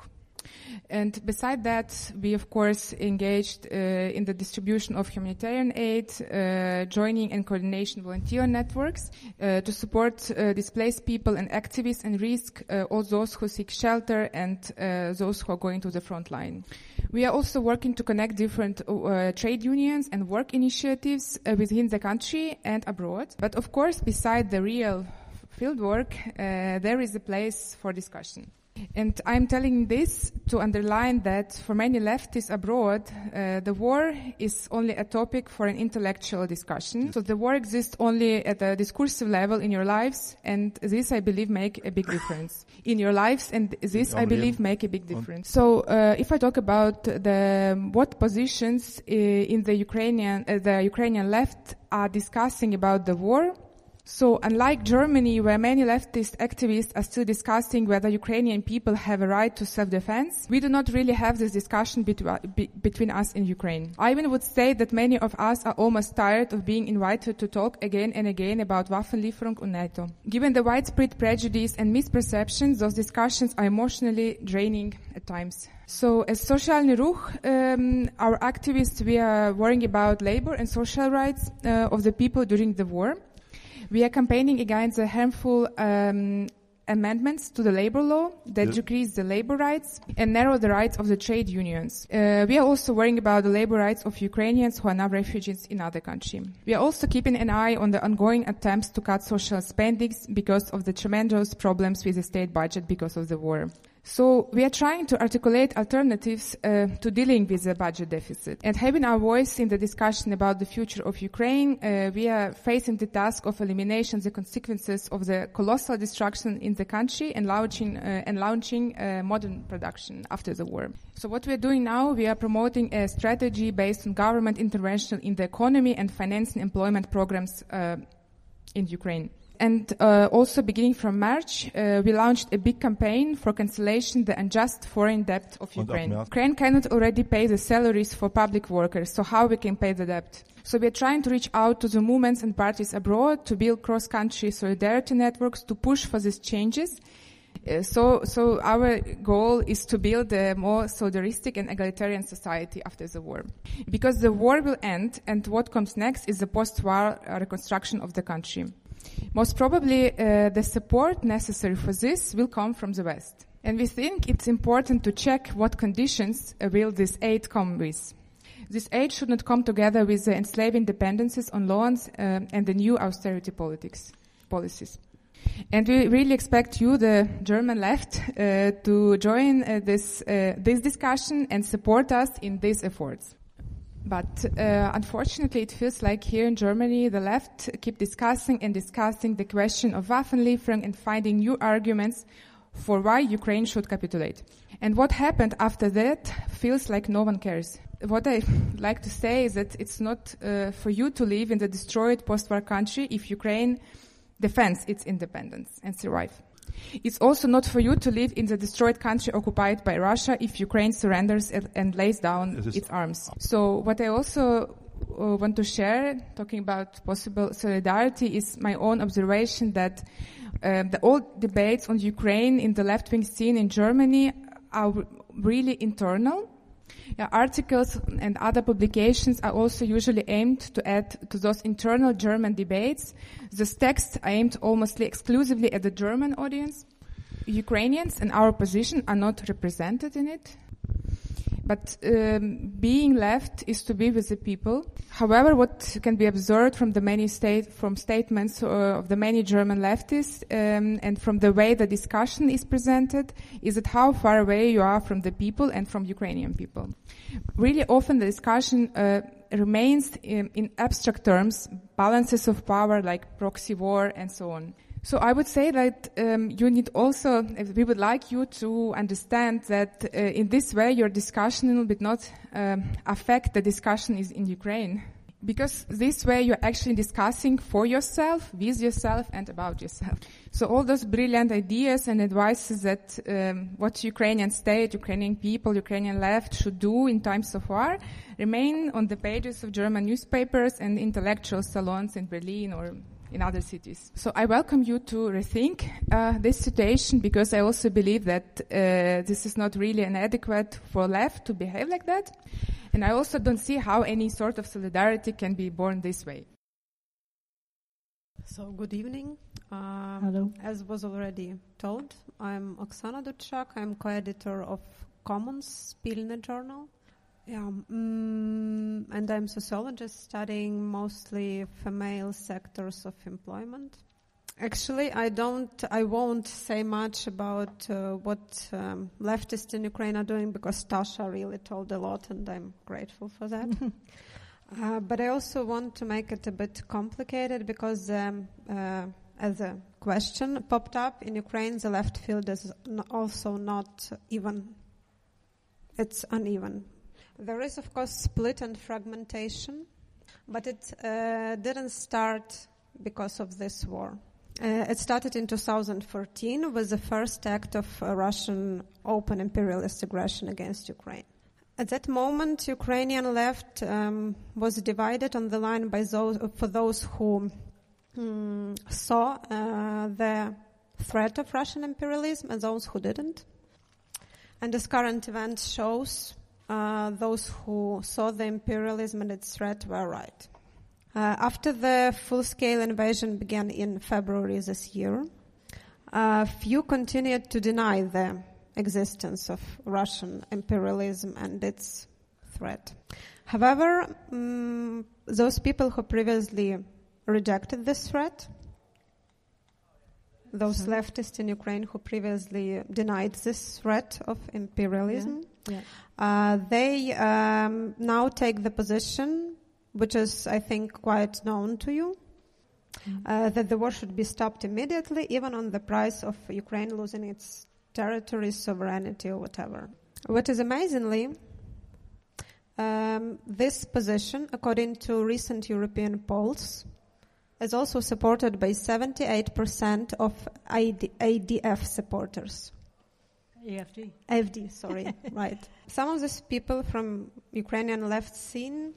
Speaker 7: And beside that, we of course engaged uh, in the distribution of humanitarian aid, uh, joining and coordination volunteer networks uh, to support uh, displaced people and activists and risk uh, all those who seek shelter and uh, those who are going to the front line. We are also working to connect different trade unions and work initiatives within the country and abroad. But of course, beside the real fieldwork, there is a place for discussion. And I'm telling this to underline that for many leftists abroad, uh, the war is only a topic for an intellectual discussion. So the war exists only at a discursive level in your lives, and this, I believe, make a big difference in your lives, and this, I believe, make a big difference. So uh, if I talk about the what positions uh, in the Ukrainian uh, the Ukrainian left are discussing about the war, so unlike Germany, where many leftist activists are still discussing whether Ukrainian people have a right to self-defense, we do not really have this discussion between, us in Ukraine. I even would say that many of us are almost tired of being invited to talk again and again about Waffenlieferung and NATO. Given the widespread prejudice and misperceptions, those discussions are emotionally draining at times. So as Socialny Ruch, um, our activists, we are worrying about labor and social rights uh, of the people during the war. We are campaigning against the harmful um, amendments to the labor law that
Speaker 1: Yeah.
Speaker 7: decrease the labor rights and narrow the rights of the trade unions. Uh, we are also worrying about the labor rights of Ukrainians who are now refugees in other countries. We are also keeping an eye on the ongoing attempts to cut social spendings because of the tremendous problems with the state budget because of the war. So we are trying to articulate alternatives uh, to dealing with the budget deficit and having our voice in the discussion about the future of Ukraine. Uh, we are facing the task of eliminating the consequences of the colossal destruction in the country and launching uh, and launching uh, modern production after the war. So what we are doing now, we are promoting a strategy based on government intervention in the economy and financing employment programs uh, in Ukraine. And uh, also beginning from March, uh, we launched a big campaign for cancellation the unjust foreign debt of Ukraine. Ukraine cannot already pay the salaries for public workers, so how we can pay the debt? So we are trying to reach out to the movements and parties abroad to build cross-country solidarity networks to push for these changes Uh, so, so our goal is to build a more solidaristic and egalitarian society after the war. Because the war will end and what comes next is the post-war uh, reconstruction of the country. Most probably uh, the support necessary for this will come from the West. And we think it's important to check what conditions uh, will this aid come with. This aid should not come together with the enslaving dependencies on loans uh, and the new austerity politics, policies. And we really expect you, the German left, uh, to join uh, this, uh, this discussion and support us in these efforts. But uh, unfortunately, it feels like here in Germany, the left keep discussing and discussing the question of Waffenlieferung and finding new arguments for why Ukraine should capitulate. And what happened after that feels like no one cares. What I *laughs* like to say is that it's not uh, for you to live in the destroyed post-war country if Ukraine defends its independence and survive. It's also not for you to live in the destroyed country occupied by Russia if Ukraine surrenders and, lays down its arms. So what I also uh, want to share, talking about possible solidarity, is my own observation that um, the old debates on Ukraine in the left-wing scene in Germany are really internal. Yeah, articles and other publications are also usually aimed to add to those internal German debates. This text aimed almost exclusively at the German audience. Ukrainians and our position are not represented in it. But um, being left is to be with the people. However, what can be observed from the many state from statements uh, of the many German leftists um, and from the way the discussion is presented is that how far away you are from the people and from Ukrainian people. Really often the discussion uh, remains in, in abstract terms, balances of power like proxy war and so on. So I would say that um, you need also, uh, we would like you to understand that uh, in this way your discussion will not um, affect the discussion is in Ukraine. Because this way you're actually discussing for yourself, with yourself, and about yourself. So all those brilliant ideas and advices that um, what Ukrainian state, Ukrainian people, Ukrainian left should do in times of war remain on the pages of German newspapers and intellectual salons in Berlin or in other cities. So I welcome you to rethink uh, this situation because I also believe that uh, this is not really an adequate for left to behave like that. And I also don't see how any sort of solidarity can be born this way.
Speaker 8: So, good evening. Um,
Speaker 5: Hello.
Speaker 8: As was already told, I'm Oksana Dudchak. I'm co-editor of Commons Spilne Journal. Yeah, mm, and I'm sociologist studying mostly female sectors of employment. Actually, I don't, I won't say much about uh, what um, leftists in Ukraine are doing because Tasha really told a lot, and I'm grateful for that. *laughs* Uh, but I also want to make it a bit complicated because, um, uh, as a question popped up in Ukraine, the left field is n- also not even. It's uneven. There is, of course, split and fragmentation, but it uh, didn't start because of this war. Uh, it started in 2014 with the first act of uh, Russian open imperialist aggression against Ukraine. At that moment, Ukrainian left um, was divided on the line by those for those who mm, saw uh, the threat of Russian imperialism and those who didn't. And as current event shows, uh, those who saw the imperialism and its threat were right. Uh, after the full-scale invasion began in February this year, uh, few continued to deny the existence of Russian imperialism and its threat. However, mm, those people who previously rejected this threat, those leftists in Ukraine who previously denied this threat of imperialism,
Speaker 5: Yeah.
Speaker 8: Uh, they um, now take the position, which is, I think, quite known to you, uh, that the war should be stopped immediately, even on the price of Ukraine losing its territory, sovereignty, or whatever. What is amazingly, um, this position, according to recent European polls, is also supported by 78% of AD, ADF supporters.
Speaker 5: AFD.
Speaker 8: AFD, sorry, *laughs* right. Some of these people from Ukrainian left scene,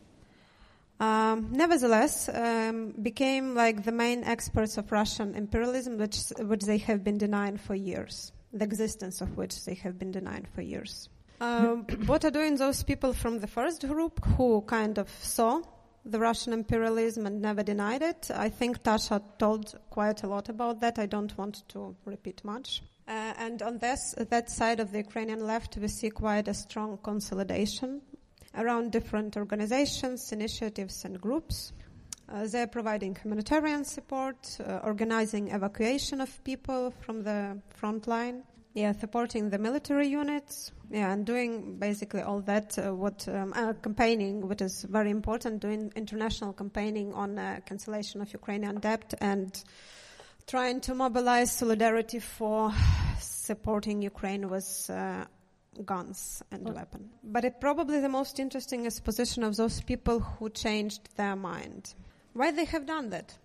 Speaker 8: um, nevertheless, um, became like the main experts of Russian imperialism, which which they have been denying for years. the existence of which they have been denied for years. Um, *clears throat* what are doing those people from the first group who kind of saw the Russian imperialism and never denied it? I think Tasha told quite a lot about that. I don't want to repeat much. Uh, and on this, that side of the Ukrainian left, we see quite a strong consolidation around different organizations, initiatives, and groups. Uh, they're providing humanitarian support, uh, organizing evacuation of people from the front line, yeah, supporting the military units, yeah, and doing basically all that. Uh, what um, uh, campaigning, which is very important, doing international campaigning on uh, cancellation of Ukrainian debt and trying to mobilize solidarity for supporting Ukraine with uh, guns and weapons. But it probably the most interesting is position of those people who changed their mind. Why they have done that?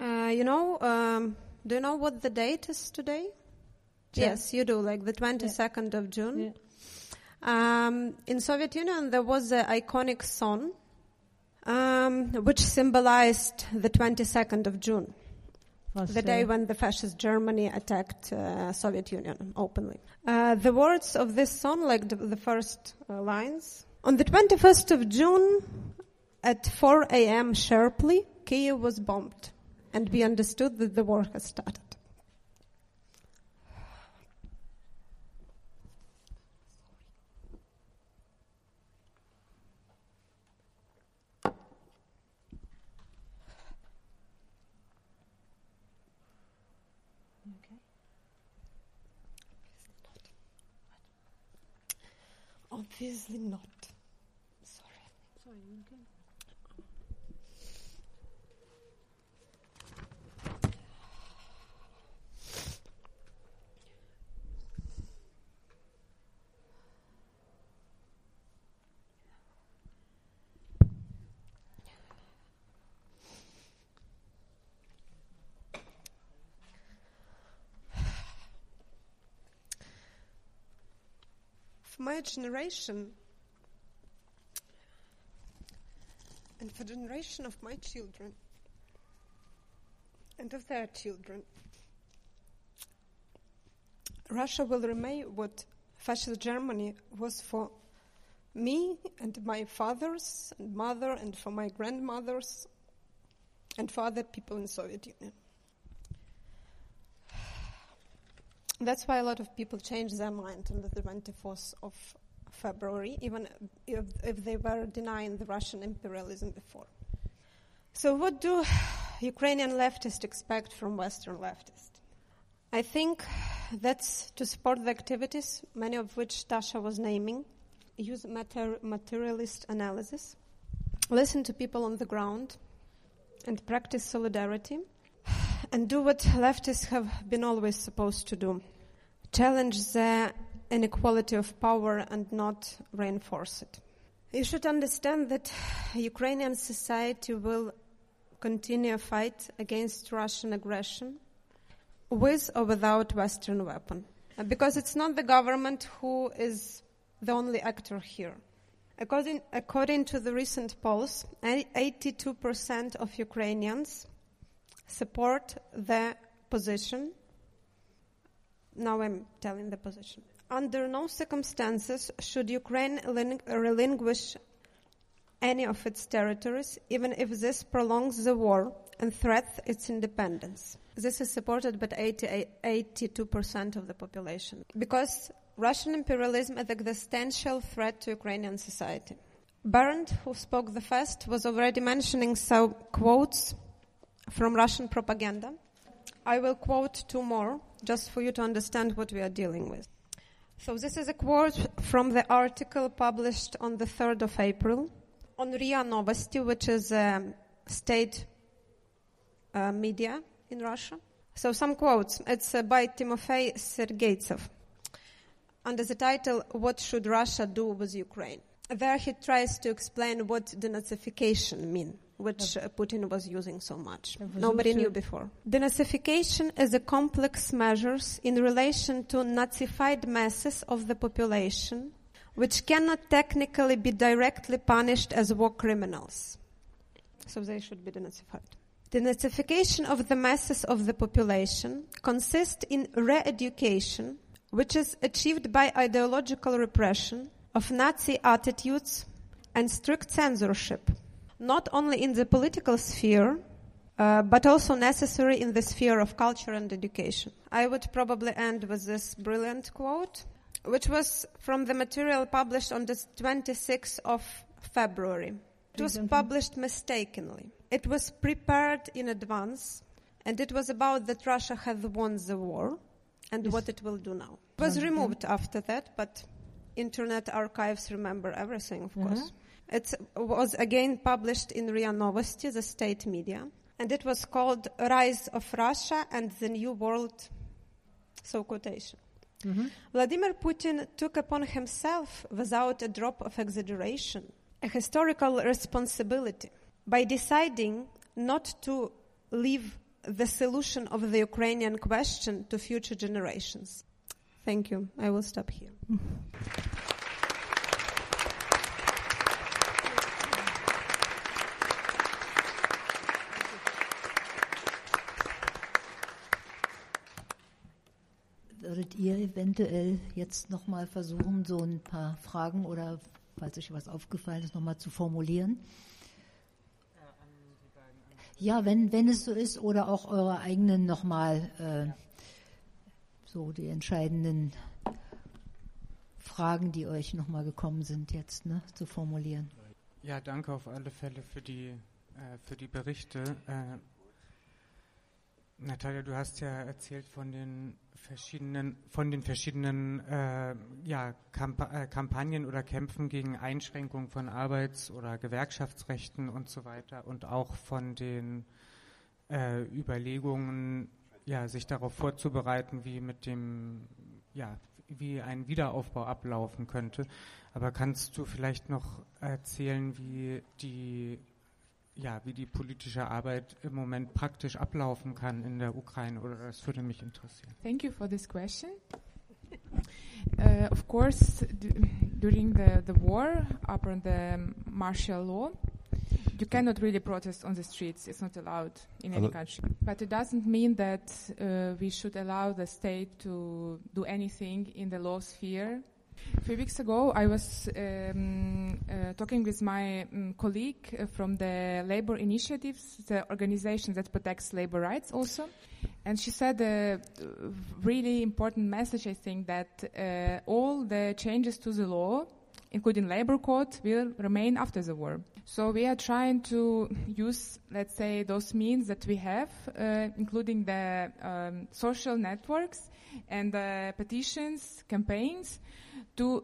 Speaker 8: Uh, you know, um, do you know what the date is today?
Speaker 5: Yeah.
Speaker 8: Yes, you do, like the 22nd of June. Um, in Soviet Union, there was an iconic song um, which symbolized the 22nd of June,
Speaker 5: Was,
Speaker 8: the day
Speaker 5: uh,
Speaker 8: when the fascist Germany attacked uh, Soviet Union openly. Uh, the words of this song, like the, the first uh, lines, on the 21st of June at 4 a.m. sharply, Kiev was bombed, and we understood that the war has started. Obviously not. Sorry. For my generation, and for generation of my children, and of their children, Russia will remain what fascist Germany was for me and my fathers and mother and for my grandmothers and for other people in Soviet Union. That's why a lot of people changed their mind on the 24th of February, even if, if they were denying the Russian imperialism before. So, what do Ukrainian leftists expect from Western leftists? I think that's to support the activities, many of which Tasha was naming, use mater- materialist analysis, listen to people on the ground, and practice solidarity, and do what leftists have been always supposed to do challenge the inequality of power and not reinforce it. You should understand that Ukrainian society will continue a fight against Russian aggression with or without Western weapon. Because it's not the government who is the only actor here. According, according to the recent polls, 82% of Ukrainians support the position. Now I'm telling the position. Under no circumstances should Ukraine relin- relinquish any of its territories, even if this prolongs the war and threats its independence. This is supported by 80, 82% of the population. Because Russian imperialism is an existential threat to Ukrainian society. Bernd, who spoke the first, was already mentioning some quotes from Russian propaganda. I will quote two more just for you to understand what we are dealing with. So this is a quote from the article published on the 3rd of April on RIA Novosti, which is a state uh, media in Russia. So some quotes. It's uh, by Timofey Sergeytsev under the title What Should Russia Do with Ukraine? There he tries to explain what denazification mean, which uh, Putin was using so much. Nobody knew before. Denazification is a complex measures in relation to Nazified masses of the population which cannot technically be directly punished as war criminals. So they should be denazified. The nazification of the masses of the population consists in re-education, which is achieved by ideological repression of Nazi attitudes and strict censorship, not only in the political sphere, uh, but also necessary in the sphere of culture and education. I would probably end with this brilliant quote, which was from the material published on the 26th of February. It was published mistakenly. It was prepared in advance, and it was about that Russia had won the war and what it will do now. It was removed after that, but Internet archives remember everything, of course. Mm-hmm. It was again published in RIA Novosti, the state media, and it was called Rise of Russia and the New World, so quotation. Mm-hmm. Vladimir Putin took upon himself, without a drop of exaggeration, a historical responsibility by deciding not to leave the solution of the Ukrainian question to future generations. Thank you. I will stop here.
Speaker 5: Würdet ihr eventuell jetzt nochmal versuchen, so ein paar Fragen oder falls euch was aufgefallen ist, nochmal zu formulieren? Ja, wenn, wenn es so ist, oder auch eure eigenen nochmal äh, so die entscheidenden Fragen, die euch nochmal gekommen sind, jetzt ne, zu formulieren.
Speaker 3: Ja, danke auf alle Fälle für die, äh, für die Berichte. Äh, Natalia, du hast ja erzählt von den verschiedenen, von den verschiedenen äh, ja, Kampa äh, Kampagnen oder Kämpfen gegen Einschränkungen von Arbeits- oder Gewerkschaftsrechten und so weiter und auch von den äh, Überlegungen, ja, sich darauf vorzubereiten, wie mit dem, ja, wie ein Wiederaufbau ablaufen könnte. Aber kannst du vielleicht noch erzählen, wie die ja, wie die politische Arbeit im Moment praktisch ablaufen kann in der Ukraine, oder das würde mich interessieren.
Speaker 7: Thank you for this question. *laughs* Uh, of course, during the, the war, upon the martial law, you cannot really protest on the streets. It's not allowed in any country. But it doesn't mean that uh, we should allow the state to do anything in the law sphere. A few weeks ago, I was um, uh, talking with my um, colleague uh, from the labor initiatives, the organization that protects labor rights also. And she said a really important message, I think, that uh, all the changes to the law, including labor code, will remain after the war. So we are trying to use, let's say, those means that we have, uh, including the um, social networks and the petitions, campaigns, to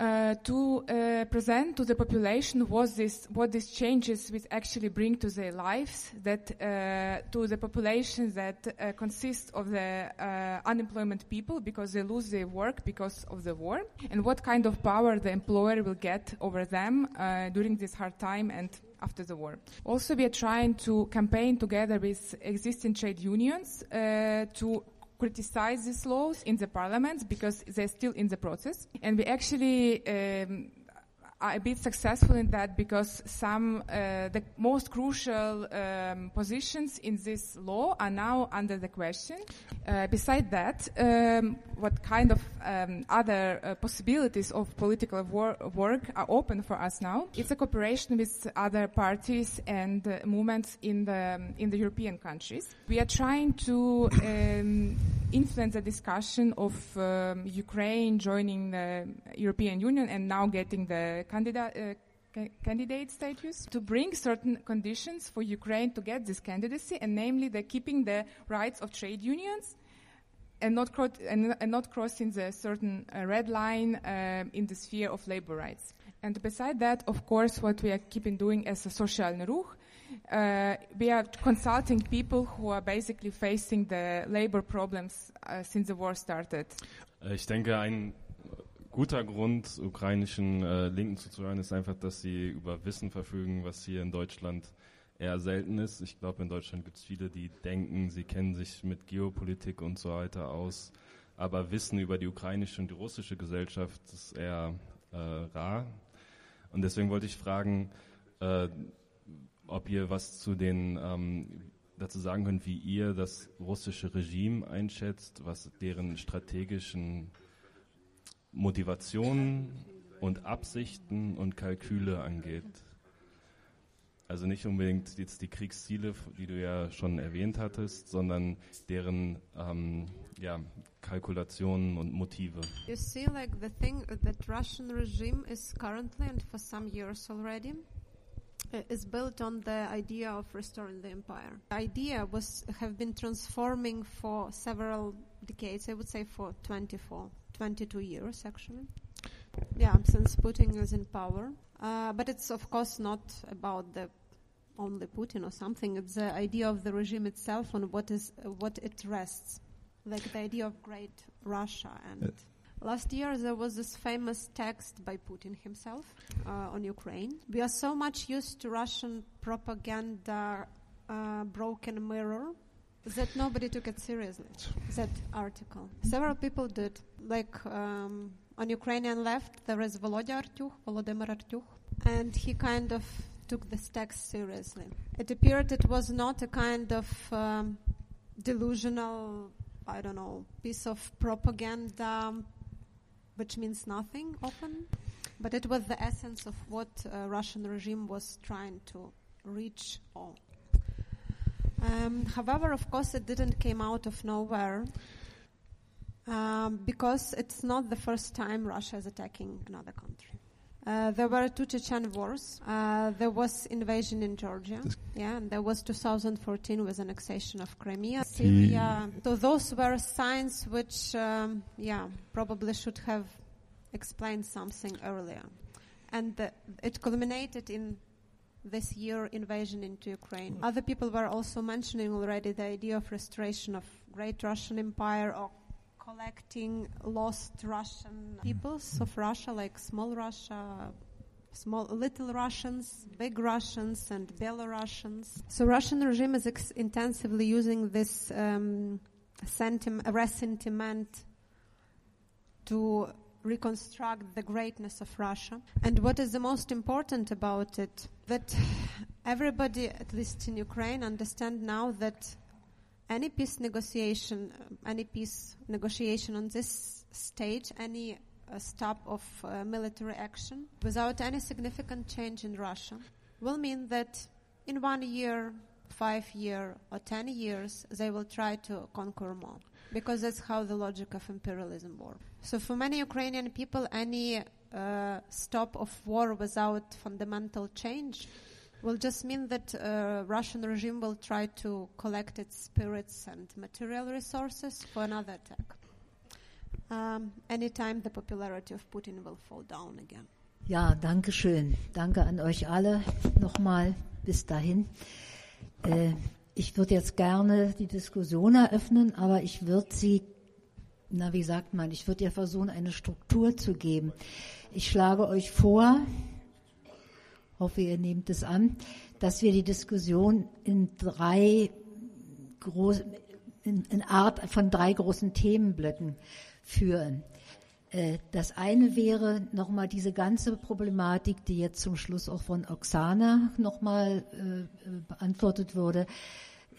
Speaker 7: uh, to uh, present to the population what this what these changes will actually bring to their lives that uh, to the population that uh, consists of the uh, unemployment people because they lose their work because of the war and what kind of power the employer will get over them uh, during this hard time and after the war. Also, we are trying to campaign together with existing trade unions to criticize these laws in the parliament because they're still in the process. And we actually um, a bit successful in that because some, uh, the most crucial um, positions in this law are now under the question. Uh, beside that, um, what kind of um, other uh, possibilities of political wor- work are open for us now? It's a cooperation with other parties and uh, movements in the in the European countries. We are trying to um, influence the discussion of um, Ukraine joining the European Union and now getting the candidate. Uh, Candidate status to bring certain conditions for Ukraine to get this candidacy, and namely the keeping the rights of trade unions and not, cro- and, and not crossing the certain uh, red line um, in the sphere of labor rights. And beside that, of course, what we are keeping doing as a social Ruch, uh, we are consulting people who are basically facing the labor problems uh, since the war started.
Speaker 6: Äh, Ich denke, ein guter Grund, ukrainischen äh, Linken zuzuhören, ist einfach, dass sie über Wissen verfügen, was hier in Deutschland eher selten ist. Ich glaube, in Deutschland gibt es viele, die denken, sie kennen sich mit Geopolitik und so weiter aus, aber Wissen über die ukrainische und die russische Gesellschaft ist eher äh, rar. Und deswegen wollte ich fragen, äh, ob ihr was zu den ähm, dazu sagen könnt, wie ihr das russische Regime einschätzt, was deren strategischen Motivationen und Absichten und Kalküle angeht. Also nicht unbedingt jetzt die Kriegsziele, die du ja schon erwähnt hattest, sondern deren ähm, ja, Kalkulationen und Motive.
Speaker 8: You see, like the thing that Russian regime is currently and for some years already uh, is built on the idea of restoring the empire. The idea was have been transforming for several decades. I would say for 24, 22 years actually. Yeah, since Putin is in power. Uh, but it's of course not about the only Putin or something. It's the idea of the regime itself on what is uh, what it rests, like the idea of great Russia. And last year there was this famous text by Putin himself uh, on Ukraine. We are so much used to Russian propaganda, uh, broken mirror. That nobody took it seriously. That article. Several people did. Like um, on Ukrainian left, there is Volodya Artyukh, Volodymyr Artyukh, and he kind of took this text seriously. It appeared it was not a kind of um, delusional, I don't know, piece of propaganda which means nothing often, but it was the essence of what uh, Russian regime was trying to reach all. Um, however, of course, it didn't came out of nowhere um, because it's not the first time Russia is attacking another country. Uh, there were two Chechen wars. Uh, there was invasion in Georgia. Yeah, and there was 2014 with annexation of Crimea, Syria. So those were signs which, um, yeah, probably should have explained something earlier. And the, it culminated in this year invasion into Ukraine. Other people were also mentioning already the idea of restoration of Great Russian Empire or collecting lost Russian peoples of Russia, like small Russia, small little Russians, big Russians, and Belarusians. So Russian regime is ex- intensively using this um, sentim- ressentiment to reconstruct the greatness of Russia. And what is the most important about it? That everybody, at least in Ukraine, understand now that any peace negotiation, any peace negotiation on this stage, any uh, stop of uh, military action without any significant change in Russia will mean that in one year, five year, or ten years, they will try to conquer more. Because that's how the logic of imperialism works. So for many Ukrainian people, any uh, stop of war without fundamental change will just mean that uh, Russian regime will try to collect its spirits and material resources for another attack. Um, anytime the popularity of Putin will fall down again.
Speaker 5: Ja, danke schön. Danke an euch alle nochmal bis dahin. Äh, ich würde jetzt gerne die Diskussion eröffnen, aber ich würde sie, na wie sagt man, ich würde ihr versuchen, eine Struktur zu geben. Ich schlage euch vor, hoffe, ihr nehmt es an, dass wir die Diskussion in drei groß, in, in Art von drei großen Themenblöcken führen. Äh, Das eine wäre nochmal diese ganze Problematik, die jetzt zum Schluss auch von Oksana nochmal äh, beantwortet wurde,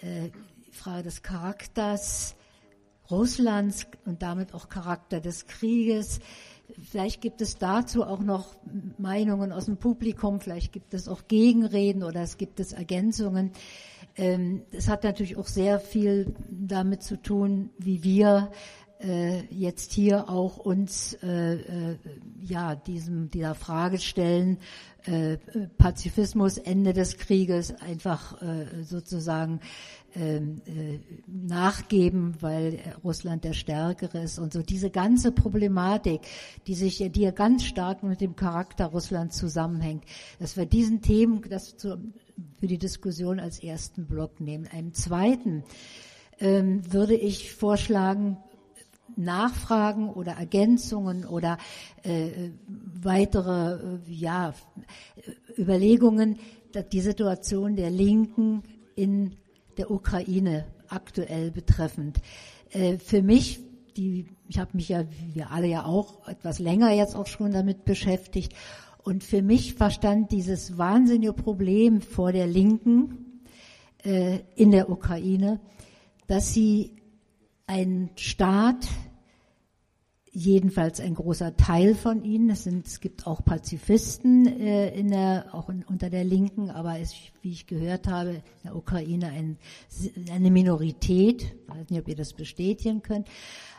Speaker 5: äh, die Frage des Charakters Russlands und damit auch Charakter des Krieges. Vielleicht gibt es dazu auch noch Meinungen aus dem Publikum, vielleicht gibt es auch Gegenreden oder es gibt es Ergänzungen. Ähm, Es hat natürlich auch sehr viel damit zu tun, wie wir äh, jetzt hier auch uns äh, äh, ja diesem dieser Frage stellen Pazifismus Ende des Krieges einfach sozusagen ähm, nachgeben, weil Russland der Stärkere ist und so diese ganze Problematik, die sich die ja ganz stark mit dem Charakter Russlands zusammenhängt, dass wir diesen Themen das zu, für die Diskussion als ersten Block nehmen. Einen zweiten ähm, würde ich vorschlagen, Nachfragen oder Ergänzungen oder äh, weitere äh, ja, Überlegungen, die Situation der Linken in der Ukraine aktuell betreffend. Äh, für mich, die, ich habe mich ja, wir alle ja auch etwas länger jetzt auch schon damit beschäftigt Und für mich verstand dieses wahnsinnige Problem vor der Linken äh, in der Ukraine, dass sie einen Staat jedenfalls ein großer Teil von ihnen. Es, sind, es gibt auch Pazifisten äh, in der, auch in, unter der Linken, aber es, wie ich gehört habe, in der Ukraine ein, eine Minorität. Ich weiß nicht, ob ihr das bestätigen könnt.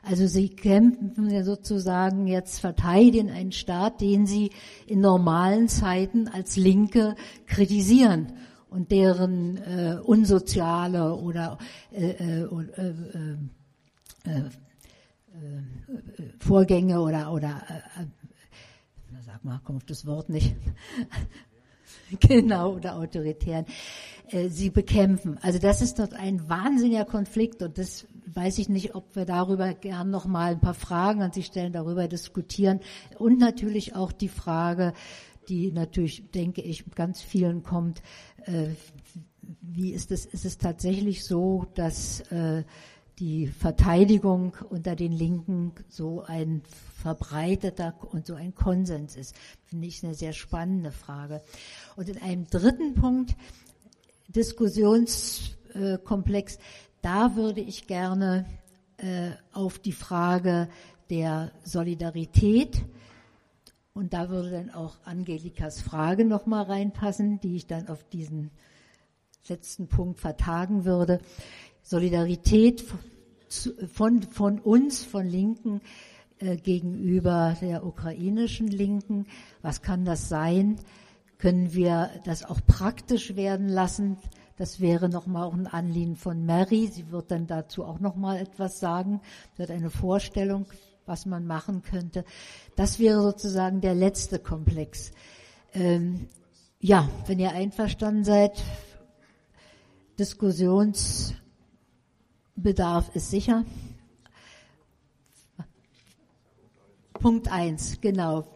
Speaker 5: Also sie kämpfen ja sozusagen jetzt verteidigen einen Staat, den sie in normalen Zeiten als Linke kritisieren und deren äh, unsoziale oder äh, äh, äh, äh Vorgänge oder, oder äh, äh sag mal, kommt das Wort nicht. *laughs* genau, oder autoritären, äh, sie bekämpfen. Also das ist dort ein wahnsinniger Konflikt und das weiß ich nicht, ob wir darüber gern noch mal ein paar Fragen an Sie stellen, darüber diskutieren und natürlich auch die Frage, die natürlich, denke ich, ganz vielen kommt, äh, wie ist es, ist es tatsächlich so, dass äh, die Verteidigung unter den Linken so ein verbreiteter und so ein Konsens ist. Finde ich eine sehr spannende Frage. Und in einem dritten Punkt, Diskussionskomplex, da würde ich gerne äh, auf die Frage der Solidarität und da würde dann auch Angelikas Frage nochmal reinpassen, die ich dann auf diesen letzten Punkt vertagen würde. Solidarität von, von uns, von Linken, äh, gegenüber der ukrainischen Linken. Was kann das sein? Können wir das auch praktisch werden lassen? Das wäre nochmal auch ein Anliegen von Mary. Sie wird dann dazu auch nochmal etwas sagen. Sie hat eine Vorstellung, was man machen könnte. Das wäre sozusagen der letzte Komplex. Ähm, ja, wenn ihr einverstanden seid, Diskussionsbedarf ist sicher. Punkt eins, genau.